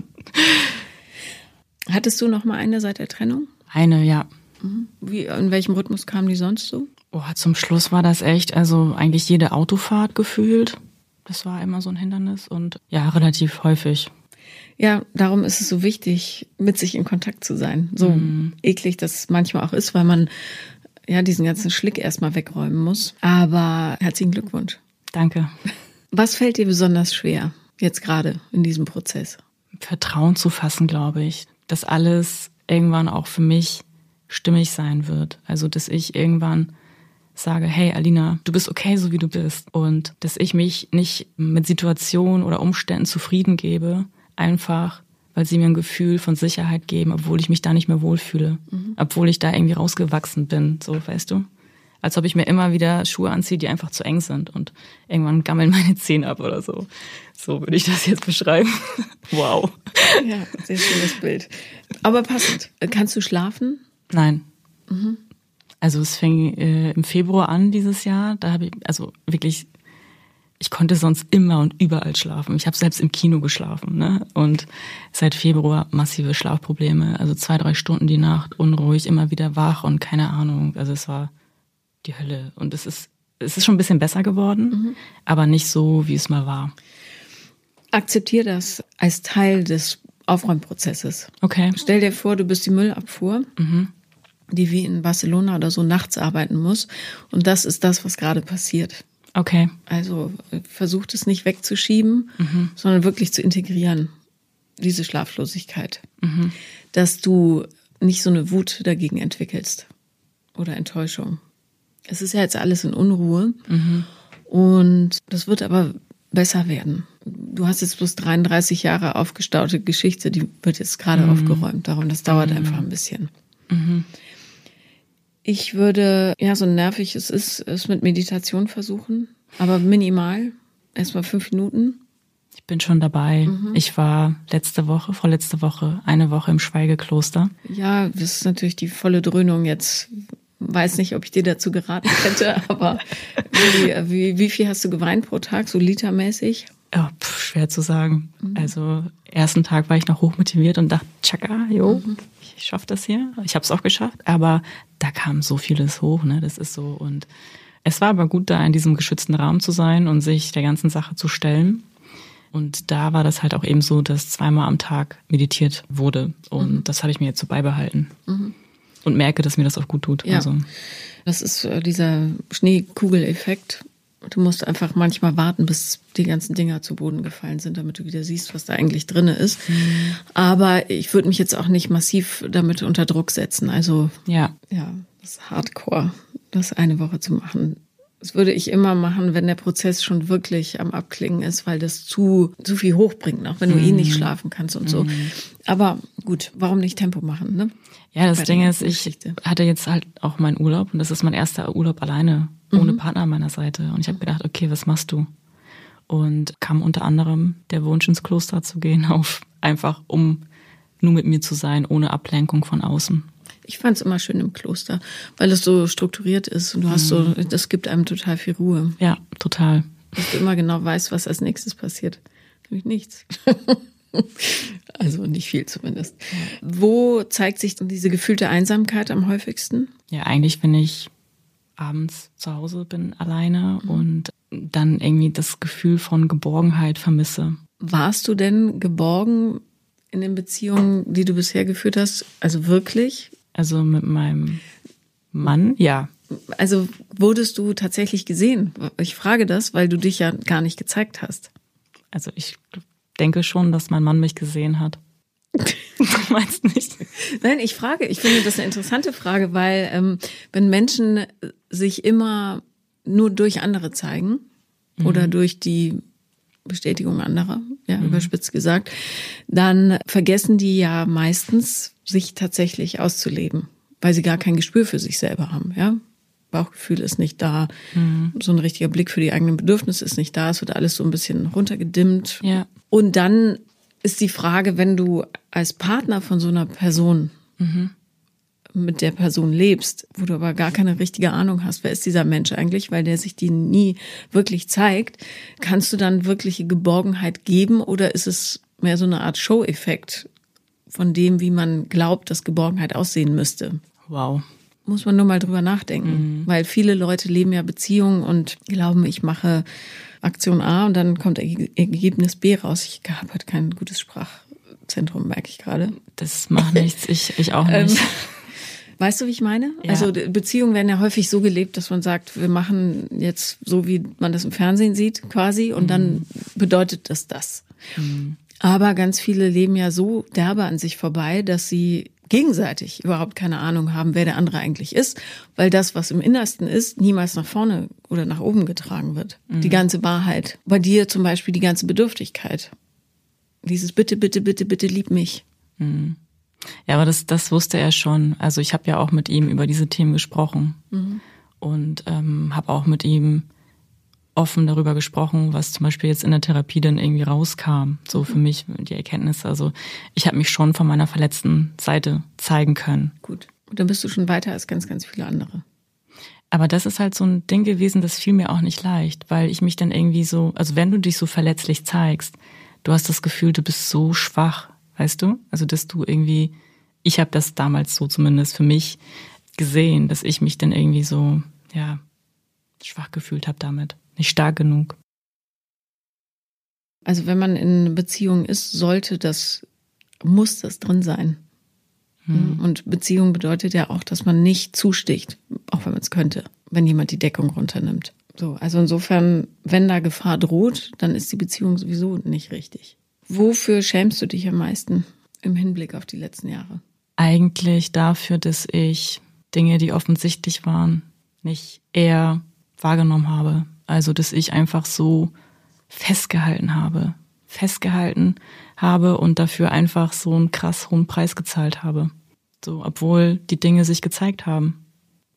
Hattest du noch mal eine seit der Trennung? Eine, ja. Mhm. Wie, in welchem Rhythmus kamen die sonst so? Oh, zum Schluss war das echt, also eigentlich jede Autofahrt gefühlt. Das war immer so ein Hindernis und ja, relativ häufig. Ja, darum ist es so wichtig, mit sich in Kontakt zu sein. So mhm. eklig das manchmal auch ist, weil man ja diesen ganzen Schlick erstmal wegräumen muss. Aber herzlichen Glückwunsch. Danke. Was fällt dir besonders schwer jetzt gerade in diesem Prozess? Vertrauen zu fassen, glaube ich. Dass alles irgendwann auch für mich stimmig sein wird. Also, dass ich irgendwann sage, hey Alina, du bist okay, so wie du bist. Und dass ich mich nicht mit Situationen oder Umständen zufrieden gebe, einfach weil sie mir ein Gefühl von Sicherheit geben, obwohl ich mich da nicht mehr wohlfühle. Mhm. Obwohl ich da irgendwie rausgewachsen bin, so weißt du. Als ob ich mir immer wieder Schuhe anziehe, die einfach zu eng sind und irgendwann gammeln meine Zehen ab oder so. So würde ich das jetzt beschreiben. <laughs> wow. Ja, sehr schönes Bild. Aber passend. Kannst du schlafen? Nein. Mhm. Also es fing äh, im Februar an dieses Jahr. Da habe ich, also wirklich, ich konnte sonst immer und überall schlafen. Ich habe selbst im Kino geschlafen. Ne? Und seit Februar massive Schlafprobleme. Also zwei, drei Stunden die Nacht, unruhig, immer wieder wach und keine Ahnung. Also es war die Hölle. Und es ist, es ist schon ein bisschen besser geworden, mhm. aber nicht so, wie es mal war. Akzeptier das als Teil des Aufräumprozesses. Okay. Stell dir vor, du bist die Müllabfuhr. Mhm die wie in Barcelona oder so nachts arbeiten muss. Und das ist das, was gerade passiert. Okay. Also äh, versucht es nicht wegzuschieben, mhm. sondern wirklich zu integrieren, diese Schlaflosigkeit. Mhm. Dass du nicht so eine Wut dagegen entwickelst. oder Enttäuschung. Es ist ja jetzt alles in Unruhe mhm. und das wird aber besser werden. Du hast jetzt bloß 33 Jahre aufgestaute Geschichte, die wird jetzt gerade mhm. aufgeräumt. Darum, das dauert mhm. einfach ein bisschen. Ich würde, ja, so nervig es ist, es mit Meditation versuchen, aber minimal. Erstmal fünf Minuten. Ich bin schon dabei. Mhm. Ich war letzte Woche, vorletzte Woche, eine Woche im Schweigekloster. Ja, das ist natürlich die volle Dröhnung jetzt. Weiß nicht, ob ich dir dazu geraten hätte, <laughs> aber wie, wie, wie viel hast du geweint pro Tag, so litermäßig? Ja, pf, schwer zu sagen. Mhm. Also ersten Tag war ich noch hochmotiviert und dachte, tschakka, jo, mhm. ich schaffe das hier. Ich habe es auch geschafft, aber da kam so vieles hoch, ne? Das ist so und es war aber gut, da in diesem geschützten Raum zu sein und sich der ganzen Sache zu stellen. Und da war das halt auch eben so, dass zweimal am Tag meditiert wurde. Und mhm. das habe ich mir jetzt so beibehalten. Mhm. Und merke, dass mir das auch gut tut. Ja. Also. Das ist äh, dieser Schneekugeleffekt. Du musst einfach manchmal warten, bis die ganzen Dinger zu Boden gefallen sind, damit du wieder siehst, was da eigentlich drin ist. Mhm. Aber ich würde mich jetzt auch nicht massiv damit unter Druck setzen. Also ja, ja, das ist Hardcore, das eine Woche zu machen. Das würde ich immer machen, wenn der Prozess schon wirklich am Abklingen ist, weil das zu, zu viel hochbringt, auch wenn du mm. eh nicht mhm. schlafen kannst und mm. so. Mhm. Aber gut, warum nicht Tempo machen, ne? Ja, das Ding ist, ich hatte jetzt halt auch meinen Urlaub und das ist mein erster Urlaub alleine, ohne mhm. Partner an meiner Seite. Und ich habe gedacht, okay, was machst du? Und kam unter anderem der Wunsch ins Kloster zu gehen, <laughs> auf einfach um nur mit mir zu sein, ohne Ablenkung von außen. Ich fand es immer schön im Kloster, weil es so strukturiert ist und du hast so, mhm. das gibt einem total viel Ruhe. Ja, total. Dass du immer genau weißt, was als nächstes passiert. Nämlich nichts. <laughs> <laughs> also nicht viel zumindest. Wo zeigt sich denn diese gefühlte Einsamkeit am häufigsten? Ja, eigentlich, wenn ich abends zu Hause bin, alleine mhm. und dann irgendwie das Gefühl von Geborgenheit vermisse. Warst du denn geborgen in den Beziehungen, die du bisher geführt hast? Also wirklich? Also mit meinem Mann, ja. Also wurdest du tatsächlich gesehen? Ich frage das, weil du dich ja gar nicht gezeigt hast. Also ich denke schon, dass mein Mann mich gesehen hat. <laughs> du meinst nicht? Nein, ich frage. Ich finde das eine interessante Frage, weil ähm, wenn Menschen sich immer nur durch andere zeigen mhm. oder durch die Bestätigung anderer, ja, mhm. überspitzt gesagt, dann vergessen die ja meistens, sich tatsächlich auszuleben, weil sie gar kein Gespür für sich selber haben, ja. Bauchgefühl ist nicht da, mhm. so ein richtiger Blick für die eigenen Bedürfnisse ist nicht da, es wird alles so ein bisschen runtergedimmt. Ja. Und dann ist die Frage, wenn du als Partner von so einer Person mhm mit der Person lebst, wo du aber gar keine richtige Ahnung hast, wer ist dieser Mensch eigentlich, weil der sich dir nie wirklich zeigt, kannst du dann wirkliche Geborgenheit geben oder ist es mehr so eine Art Show-Effekt von dem, wie man glaubt, dass Geborgenheit aussehen müsste? Wow. Muss man nur mal drüber nachdenken, mhm. weil viele Leute leben ja Beziehungen und glauben, ich mache Aktion A und dann kommt Ergebnis B raus. Ich habe halt kein gutes Sprachzentrum, merke ich gerade. Das macht <laughs> nichts, ich, ich auch nicht. Ähm, <laughs> Weißt du, wie ich meine? Ja. Also Beziehungen werden ja häufig so gelebt, dass man sagt, wir machen jetzt so, wie man das im Fernsehen sieht, quasi, und mhm. dann bedeutet das das. Mhm. Aber ganz viele leben ja so derbe an sich vorbei, dass sie gegenseitig überhaupt keine Ahnung haben, wer der andere eigentlich ist, weil das, was im Innersten ist, niemals nach vorne oder nach oben getragen wird. Mhm. Die ganze Wahrheit. Bei dir zum Beispiel die ganze Bedürftigkeit. Dieses Bitte, bitte, bitte, bitte lieb mich. Mhm. Ja, aber das, das wusste er schon. Also ich habe ja auch mit ihm über diese Themen gesprochen mhm. und ähm, habe auch mit ihm offen darüber gesprochen, was zum Beispiel jetzt in der Therapie dann irgendwie rauskam. So für mich die Erkenntnisse. Also ich habe mich schon von meiner verletzten Seite zeigen können. Gut. Und dann bist du schon weiter als ganz, ganz viele andere. Aber das ist halt so ein Ding gewesen, das fiel mir auch nicht leicht, weil ich mich dann irgendwie so, also wenn du dich so verletzlich zeigst, du hast das Gefühl, du bist so schwach, weißt du? Also, dass du irgendwie, ich habe das damals so zumindest für mich gesehen, dass ich mich dann irgendwie so, ja, schwach gefühlt habe damit. Nicht stark genug. Also, wenn man in Beziehung ist, sollte das, muss das drin sein. Hm. Und Beziehung bedeutet ja auch, dass man nicht zusticht, auch wenn man es könnte, wenn jemand die Deckung runternimmt. So, also insofern, wenn da Gefahr droht, dann ist die Beziehung sowieso nicht richtig. Wofür schämst du dich am meisten im Hinblick auf die letzten Jahre? Eigentlich dafür, dass ich Dinge, die offensichtlich waren, nicht eher wahrgenommen habe. Also, dass ich einfach so festgehalten habe, festgehalten habe und dafür einfach so einen krass hohen Preis gezahlt habe. So, obwohl die Dinge sich gezeigt haben.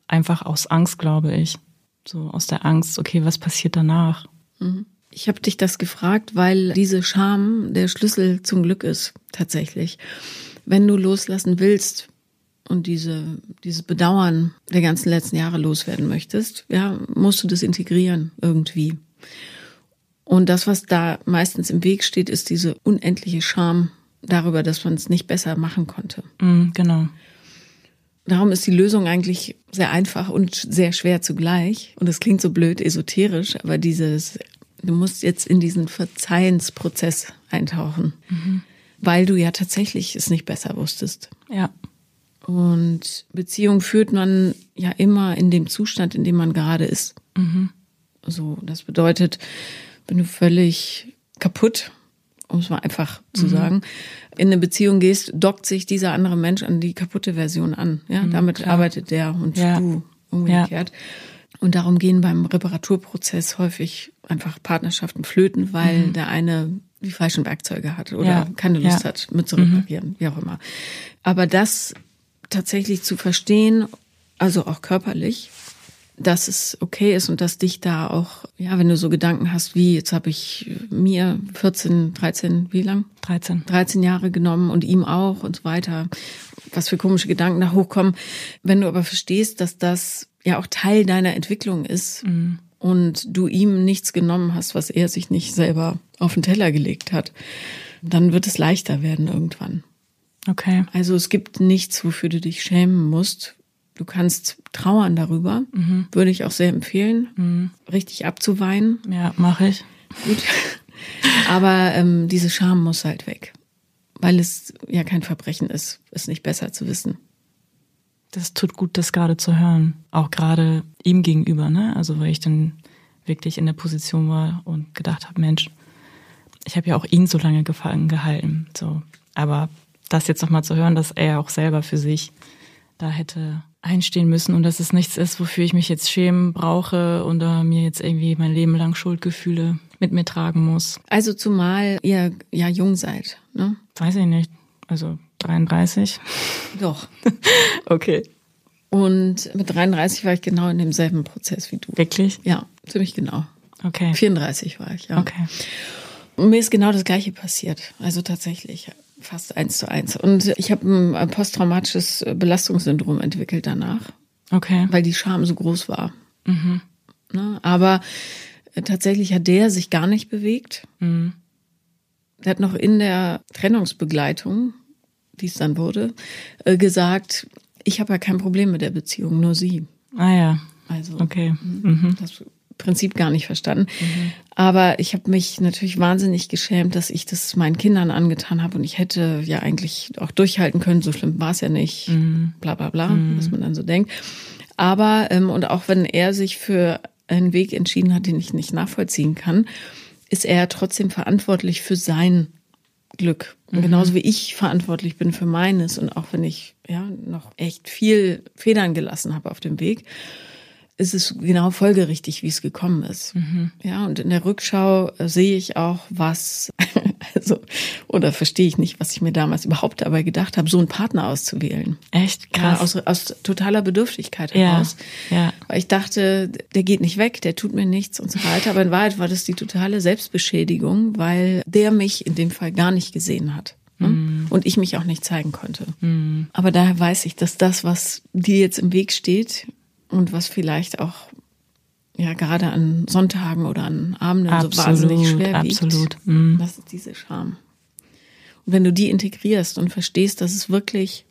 Einfach aus Angst, glaube ich. So aus der Angst, okay, was passiert danach? Mhm. Ich habe dich das gefragt, weil diese Scham der Schlüssel zum Glück ist, tatsächlich. Wenn du loslassen willst und diese, dieses Bedauern der ganzen letzten Jahre loswerden möchtest, ja, musst du das integrieren irgendwie. Und das, was da meistens im Weg steht, ist diese unendliche Scham darüber, dass man es nicht besser machen konnte. Mm, genau. Darum ist die Lösung eigentlich sehr einfach und sehr schwer zugleich. Und es klingt so blöd esoterisch, aber dieses, du musst jetzt in diesen Verzeihensprozess eintauchen, mhm. weil du ja tatsächlich es nicht besser wusstest. Ja. Und Beziehung führt man ja immer in dem Zustand, in dem man gerade ist. Mhm. So, das bedeutet, wenn du völlig kaputt um es mal einfach zu mhm. sagen, in eine Beziehung gehst, dockt sich dieser andere Mensch an die kaputte Version an. Ja, mhm, damit klar. arbeitet der und ja. du umgekehrt. Ja. Und darum gehen beim Reparaturprozess häufig einfach Partnerschaften flöten, weil mhm. der eine die falschen Werkzeuge hat oder ja. keine Lust hat, mit zu reparieren, mhm. wie auch immer. Aber das tatsächlich zu verstehen, also auch körperlich, dass es okay ist und dass dich da auch, ja, wenn du so Gedanken hast, wie jetzt habe ich mir 14, 13, wie lang? 13. 13 Jahre genommen und ihm auch und so weiter. Was für komische Gedanken da hochkommen. Wenn du aber verstehst, dass das ja auch Teil deiner Entwicklung ist mhm. und du ihm nichts genommen hast, was er sich nicht selber auf den Teller gelegt hat, dann wird es leichter werden irgendwann. Okay. Also es gibt nichts, wofür du dich schämen musst, Du kannst trauern darüber, mhm. würde ich auch sehr empfehlen, mhm. richtig abzuweinen. Ja, mache ich. Gut. <laughs> Aber ähm, diese Scham muss halt weg, weil es ja kein Verbrechen ist, es nicht besser zu wissen. Das tut gut, das gerade zu hören, auch gerade ihm gegenüber, ne? Also weil ich dann wirklich in der Position war und gedacht habe, Mensch, ich habe ja auch ihn so lange gefangen gehalten, so. Aber das jetzt nochmal zu hören, dass er auch selber für sich da hätte einstehen müssen und dass es nichts ist, wofür ich mich jetzt schämen brauche oder mir jetzt irgendwie mein Leben lang Schuldgefühle mit mir tragen muss. Also zumal ihr ja jung seid, ne? Weiß ich nicht. Also 33? Doch. <laughs> okay. Und mit 33 war ich genau in demselben Prozess wie du. Wirklich? Ja, ziemlich genau. Okay. 34 war ich, ja. Okay. Und mir ist genau das Gleiche passiert. Also tatsächlich fast eins zu eins. Und ich habe ein posttraumatisches Belastungssyndrom entwickelt danach. Okay. Weil die Scham so groß war. Mhm. Ne? Aber tatsächlich hat der sich gar nicht bewegt. Mhm. Der hat noch in der Trennungsbegleitung, die es dann wurde, äh, gesagt, ich habe ja kein Problem mit der Beziehung, nur sie. Ah ja. Also okay. Mhm. Das Prinzip gar nicht verstanden. Mhm. Aber ich habe mich natürlich wahnsinnig geschämt, dass ich das meinen Kindern angetan habe und ich hätte ja eigentlich auch durchhalten können, so schlimm war es ja nicht, mhm. bla bla bla, mhm. was man dann so denkt. Aber, ähm, und auch wenn er sich für einen Weg entschieden hat, den ich nicht nachvollziehen kann, ist er trotzdem verantwortlich für sein Glück. Mhm. Genauso wie ich verantwortlich bin für meines und auch wenn ich ja noch echt viel Federn gelassen habe auf dem Weg ist es genau folgerichtig, wie es gekommen ist. Mhm. Ja, und in der Rückschau äh, sehe ich auch, was, <laughs> also, oder verstehe ich nicht, was ich mir damals überhaupt dabei gedacht habe, so einen Partner auszuwählen. Echt krass. Ja, aus, aus totaler Bedürftigkeit heraus. Ja, ja. Weil ich dachte, der geht nicht weg, der tut mir nichts und so weiter. Aber in Wahrheit war das die totale Selbstbeschädigung, weil der mich in dem Fall gar nicht gesehen hat. Mhm. Und ich mich auch nicht zeigen konnte. Mhm. Aber daher weiß ich, dass das, was dir jetzt im Weg steht, und was vielleicht auch ja gerade an Sonntagen oder an Abenden absolut, so wahnsinnig schwer wiegt. Absolut. Mhm. Das ist diese Scham. Und wenn du die integrierst und verstehst, dass es wirklich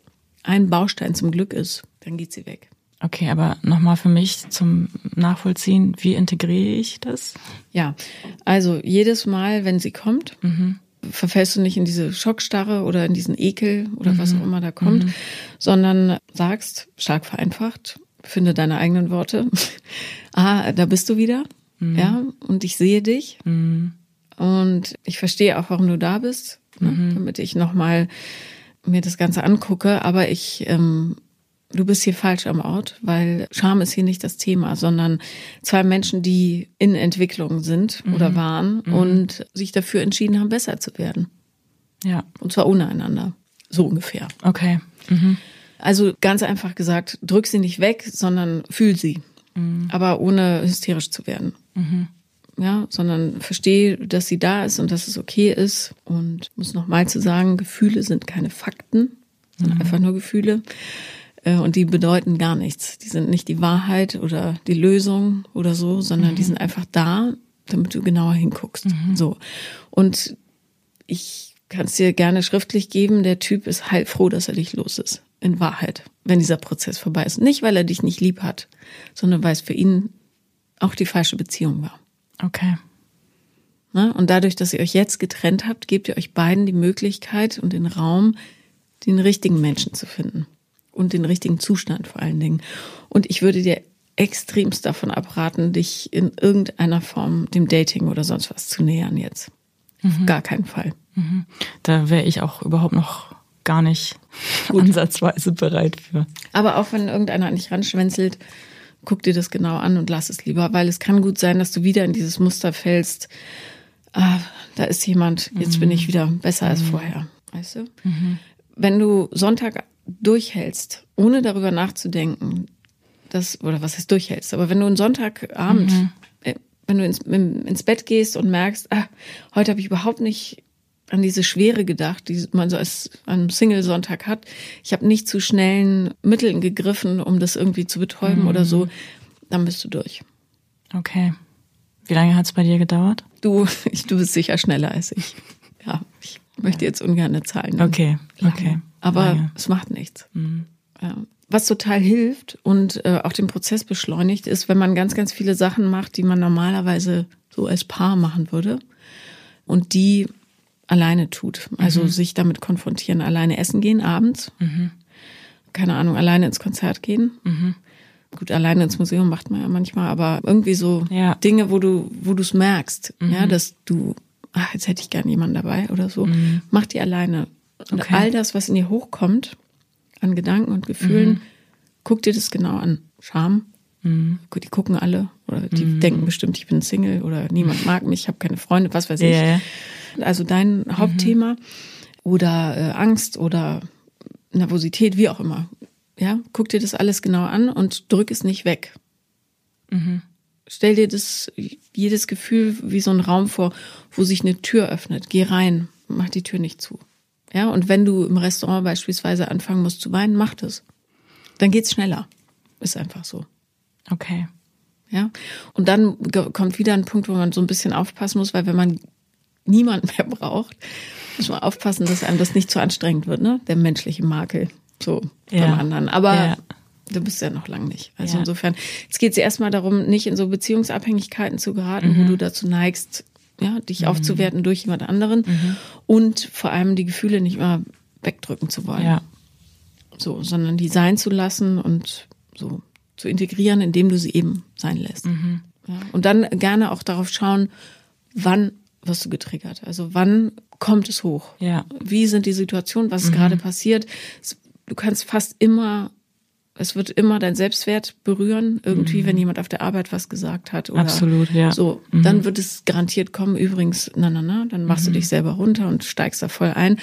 ein Baustein zum Glück ist, dann geht sie weg. Okay, aber nochmal für mich zum Nachvollziehen, wie integriere ich das? Ja, also jedes Mal, wenn sie kommt, mhm. verfällst du nicht in diese Schockstarre oder in diesen Ekel oder mhm. was auch immer da kommt, mhm. sondern sagst, stark vereinfacht, finde deine eigenen Worte. <laughs> ah, da bist du wieder. Mhm. Ja, und ich sehe dich. Mhm. Und ich verstehe auch, warum du da bist, ne? mhm. damit ich nochmal mir das Ganze angucke. Aber ich ähm, du bist hier falsch am Ort, weil Scham ist hier nicht das Thema, sondern zwei Menschen, die in Entwicklung sind mhm. oder waren mhm. und sich dafür entschieden haben, besser zu werden. Ja. Und zwar ohne einander. So ungefähr. Okay. Also ganz einfach gesagt, drück sie nicht weg, sondern fühl sie. Mhm. Aber ohne hysterisch zu werden. Mhm. Ja, sondern verstehe, dass sie da ist und dass es okay ist. Und muss nochmal zu sagen, Gefühle sind keine Fakten, sind mhm. einfach nur Gefühle. Äh, und die bedeuten gar nichts. Die sind nicht die Wahrheit oder die Lösung oder so, sondern die mhm. sind einfach da, damit du genauer hinguckst. Mhm. So. Und ich kann es dir gerne schriftlich geben. Der Typ ist heilfroh, dass er dich los ist. In Wahrheit. Wenn dieser Prozess vorbei ist. Nicht, weil er dich nicht lieb hat, sondern weil es für ihn auch die falsche Beziehung war. Okay. Ne? Und dadurch, dass ihr euch jetzt getrennt habt, gebt ihr euch beiden die Möglichkeit und den Raum, den richtigen Menschen zu finden. Und den richtigen Zustand vor allen Dingen. Und ich würde dir extremst davon abraten, dich in irgendeiner Form dem Dating oder sonst was zu nähern jetzt. Mhm. Auf gar keinen Fall. Mhm. Da wäre ich auch überhaupt noch gar nicht <laughs> Gut. ansatzweise bereit für. Aber auch wenn irgendeiner an dich ranschwänzelt, guck dir das genau an und lass es lieber, weil es kann gut sein, dass du wieder in dieses Muster fällst. Ah, da ist jemand, jetzt mhm. bin ich mhm. wieder besser mhm. als vorher. Weißt du? Mhm. Wenn du Sonntag durchhältst, ohne darüber nachzudenken, das, oder was heißt durchhältst, aber wenn du einen Sonntagabend, mhm. äh, wenn du ins, ins Bett gehst und merkst, ah, heute habe ich überhaupt nicht an diese Schwere gedacht, die man so als an Single-Sonntag hat. Ich habe nicht zu schnellen Mitteln gegriffen, um das irgendwie zu betäuben mhm. oder so. Dann bist du durch. Okay. Wie lange hat es bei dir gedauert? Du, <laughs> ich, du bist sicher schneller als ich. Ja, ich möchte jetzt ungern eine Zahl nennen. Okay, okay. Aber Lange. es macht nichts. Mhm. Ja. Was total hilft und äh, auch den Prozess beschleunigt, ist, wenn man ganz, ganz viele Sachen macht, die man normalerweise so als Paar machen würde und die alleine tut. Also mhm. sich damit konfrontieren, alleine essen gehen abends. Mhm. Keine Ahnung, alleine ins Konzert gehen. Mhm. Gut, alleine ins Museum macht man ja manchmal, aber irgendwie so ja. Dinge, wo du, wo du es merkst, ja, mhm. dass du, ach, jetzt hätte ich gern jemanden dabei oder so. Mhm. Mach die alleine. Und okay. all das, was in dir hochkommt, an Gedanken und Gefühlen, mhm. guck dir das genau an. Scham. Die gucken alle oder die denken bestimmt, ich bin Single oder niemand mag mich, ich habe keine Freunde, was weiß ich. Ja, also dein Hauptthema mhm. oder äh, Angst oder Nervosität, wie auch immer. Ja, guck dir das alles genau an und drück es nicht weg. Mhm. Stell dir das, jedes Gefühl wie so ein Raum vor, wo sich eine Tür öffnet. Geh rein, mach die Tür nicht zu. Ja, und wenn du im Restaurant beispielsweise anfangen musst zu weinen, mach das. Dann geht's schneller. Ist einfach so. Okay. Ja. Und dann kommt wieder ein Punkt, wo man so ein bisschen aufpassen muss, weil wenn man niemand <laughs> mehr braucht, muss man aufpassen, dass einem das nicht zu anstrengend wird, ne? Der menschliche Makel. So ja. beim anderen. Aber ja. du bist ja noch lang nicht. Also ja. insofern, jetzt geht es erstmal darum, nicht in so Beziehungsabhängigkeiten zu geraten, mhm. wo du dazu neigst, ja, dich mhm. aufzuwerten durch jemand anderen mhm. und vor allem die Gefühle nicht immer wegdrücken zu wollen. Ja. So, sondern die sein zu lassen und so zu integrieren, indem du sie eben sein lässt. Mhm. Ja, und dann gerne auch darauf schauen, wann wirst du getriggert? Also wann kommt es hoch? Ja. Wie sind die Situationen? Was ist mhm. gerade passiert? Du kannst fast immer, es wird immer dein Selbstwert berühren, irgendwie, mhm. wenn jemand auf der Arbeit was gesagt hat. Oder Absolut, ja. So, mhm. dann wird es garantiert kommen. Übrigens, na, na, na, dann machst du mhm. dich selber runter und steigst da voll ein.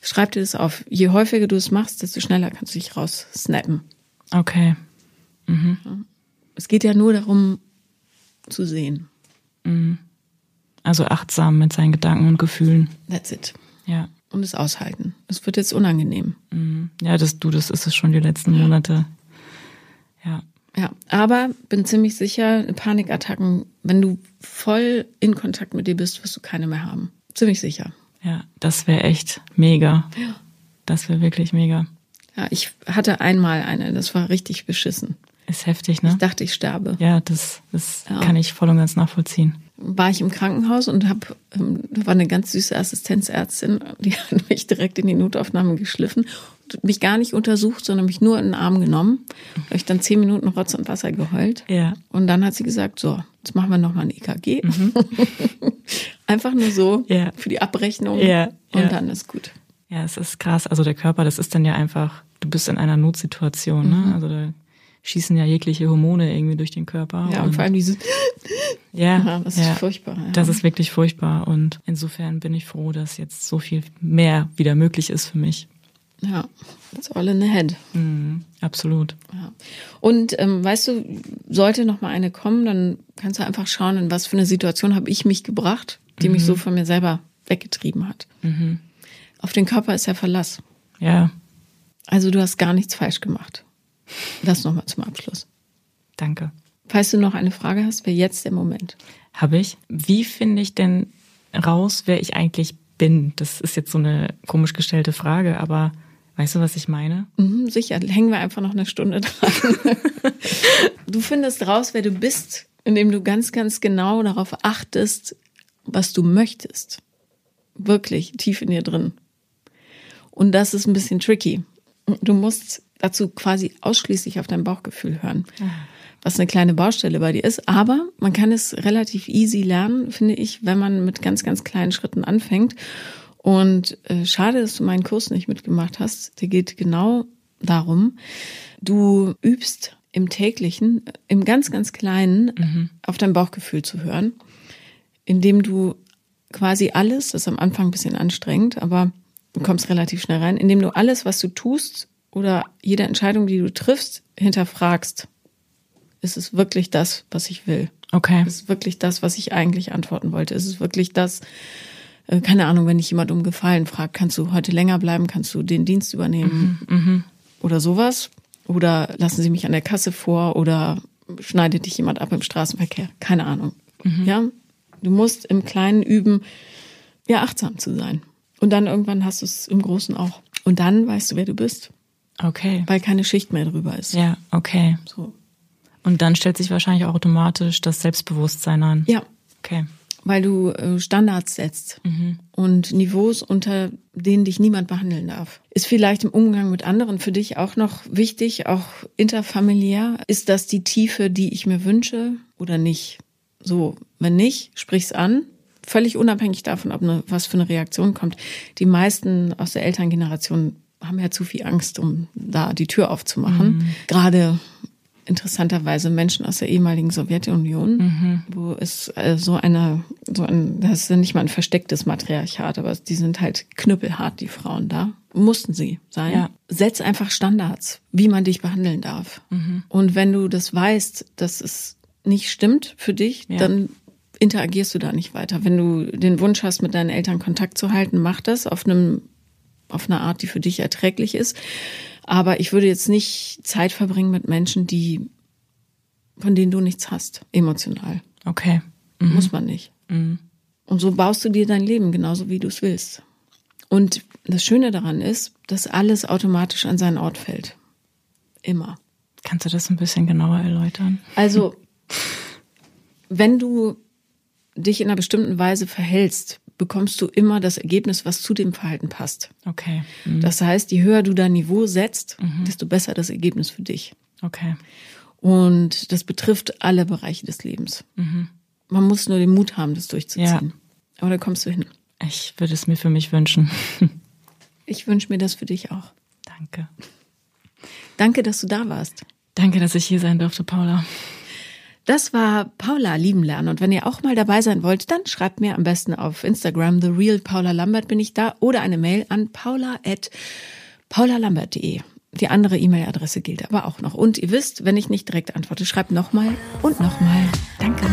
Schreib dir das auf. Je häufiger du es machst, desto schneller kannst du dich raus snappen. Okay. Mhm. Es geht ja nur darum, zu sehen. Mhm. Also achtsam mit seinen Gedanken und Gefühlen. That's it. Ja. Und es aushalten. Es wird jetzt unangenehm. Mhm. Ja, das, du, das ist es schon die letzten Monate. Ja. Ja, aber bin ziemlich sicher, Panikattacken, wenn du voll in Kontakt mit dir bist, wirst du keine mehr haben. Ziemlich sicher. Ja, das wäre echt mega. Ja. Das wäre wirklich mega. Ja, ich hatte einmal eine, das war richtig beschissen. Ist heftig, ne? Ich dachte, ich sterbe. Ja, das, das ja. kann ich voll und ganz nachvollziehen war ich im Krankenhaus und habe, ähm, da war eine ganz süße Assistenzärztin, die <laughs> hat mich direkt in die Notaufnahme geschliffen und mich gar nicht untersucht, sondern mich nur in den Arm genommen. Da habe ich dann zehn Minuten Rotz und Wasser geheult. Ja. Und dann hat sie gesagt, so, jetzt machen wir nochmal ein EKG. Mhm. <laughs> Einfach nur so ja. für die Abrechnung ja. und dann ist gut. Ja, es ist krass. Also der Körper, das ist dann ja einfach, du bist in einer Notsituation, ne? Mhm. Also da schießen ja jegliche Hormone irgendwie durch den Körper. Ja, und vor allem dieses, ja, <laughs> ja, das ist ja, furchtbar. Ja. Das ist wirklich furchtbar. Und insofern bin ich froh, dass jetzt so viel mehr wieder möglich ist für mich. ja, it's all in the head. Mhm, absolut. Ja. Und ähm, weißt du, sollte noch mal eine kommen, dann kannst du einfach schauen, in was für eine Situation habe ich mich gebracht, die mich so von mir selber weggetrieben hat. Mhm. Auf den Körper ist ja Verlass. Ja, Also du hast gar nichts falsch gemacht. Das nochmal zum Abschluss. danke. Falls du noch eine Frage hast, wäre jetzt der Moment. Habe ich. Wie finde ich denn raus, wer ich eigentlich bin? Das ist jetzt so eine komisch gestellte Frage, aber weißt du, was ich meine? Mhm, sicher, hängen wir einfach noch eine Stunde dran. <laughs> du findest raus, wer du bist, indem du ganz, ganz genau darauf achtest, was du möchtest. Wirklich tief in dir drin. Und das ist ein bisschen tricky. Du musst dazu quasi ausschließlich auf dein Bauchgefühl hören, was eine kleine Baustelle bei dir ist. Aber man kann es relativ easy lernen, finde ich, wenn man mit ganz, ganz kleinen Schritten anfängt. Und äh, schade, dass du meinen Kurs nicht mitgemacht hast. Der geht genau darum, du übst im täglichen, im ganz, ganz kleinen, auf dein Bauchgefühl zu hören, indem du quasi alles, das ist am Anfang ein bisschen anstrengend, aber du kommst relativ schnell rein, indem du alles, was du tust oder jede Entscheidung, die du triffst, hinterfragst. Ist es wirklich das, was ich will? Okay. Ist es wirklich das, was ich eigentlich antworten wollte? Ist es wirklich das, äh, keine Ahnung, wenn dich jemand um Gefallen fragt, kannst du heute länger bleiben, kannst du den Dienst übernehmen oder sowas? Oder lassen sie mich an der Kasse vor oder schneidet dich jemand ab im Straßenverkehr? Keine Ahnung. Ja, du musst im Kleinen üben, ja, achtsam zu sein. Und dann irgendwann hast du es im Großen auch. Und dann weißt du, wer du bist, Okay. weil keine Schicht mehr drüber ist. Ja, okay. So. Und dann stellt sich wahrscheinlich auch automatisch das Selbstbewusstsein an. Ja, Okay. weil du äh, Standards setzt und Niveaus, unter denen dich niemand behandeln darf. Ist vielleicht im Umgang mit anderen für dich auch noch wichtig, auch interfamiliär? Ist das die Tiefe, die ich mir wünsche oder nicht? So, wenn nicht, sprich's an. Völlig unabhängig davon, ob eine, was für eine Reaktion kommt. Die meisten aus der Elterngeneration haben ja zu viel Angst, um da die Tür aufzumachen. Gerade interessanterweise Menschen aus der ehemaligen Sowjetunion, wo es äh, so eine, so ein, das ist ja nicht mal ein verstecktes Matriarchat, aber die sind halt knüppelhart, die Frauen da. Mussten sie sein. Ja. Setz einfach Standards, wie man dich behandeln darf. Und wenn du das weißt, dass es nicht stimmt für dich, Ja. dann interagierst du da nicht weiter. Wenn du den Wunsch hast, mit deinen Eltern Kontakt zu halten, mach das auf einem auf eine Art, die für dich erträglich ist. Aber ich würde jetzt nicht Zeit verbringen mit Menschen, die von denen du nichts hast, emotional. Okay. Muss man nicht. Und so baust du dir dein Leben genauso, wie du es willst. Und das Schöne daran ist, dass alles automatisch an seinen Ort fällt. Immer. Kannst du das ein bisschen genauer erläutern? Also, <laughs> wenn du dich in einer bestimmten Weise verhältst, bekommst du immer das Ergebnis, was zu dem Verhalten passt. Okay. Das heißt, je höher du dein Niveau setzt, desto besser das Ergebnis für dich. Okay. Und das betrifft alle Bereiche des Lebens. Man muss nur den Mut haben, das durchzuziehen. Aber da kommst du hin. Ich würde es mir für mich wünschen. <laughs> Ich wünsche mir das für dich auch. Danke. Danke, dass du da warst. Danke, dass ich hier sein durfte, Paula. Das war Paula lieben lernen. Und wenn ihr auch mal dabei sein wollt, dann schreibt mir am besten auf Instagram, The Real Paula Lambert bin ich da, oder eine Mail an paula at paulalambert.de. Die andere E-Mail-Adresse gilt aber auch noch. Und ihr wisst, wenn ich nicht direkt antworte, schreibt nochmal und nochmal. Danke.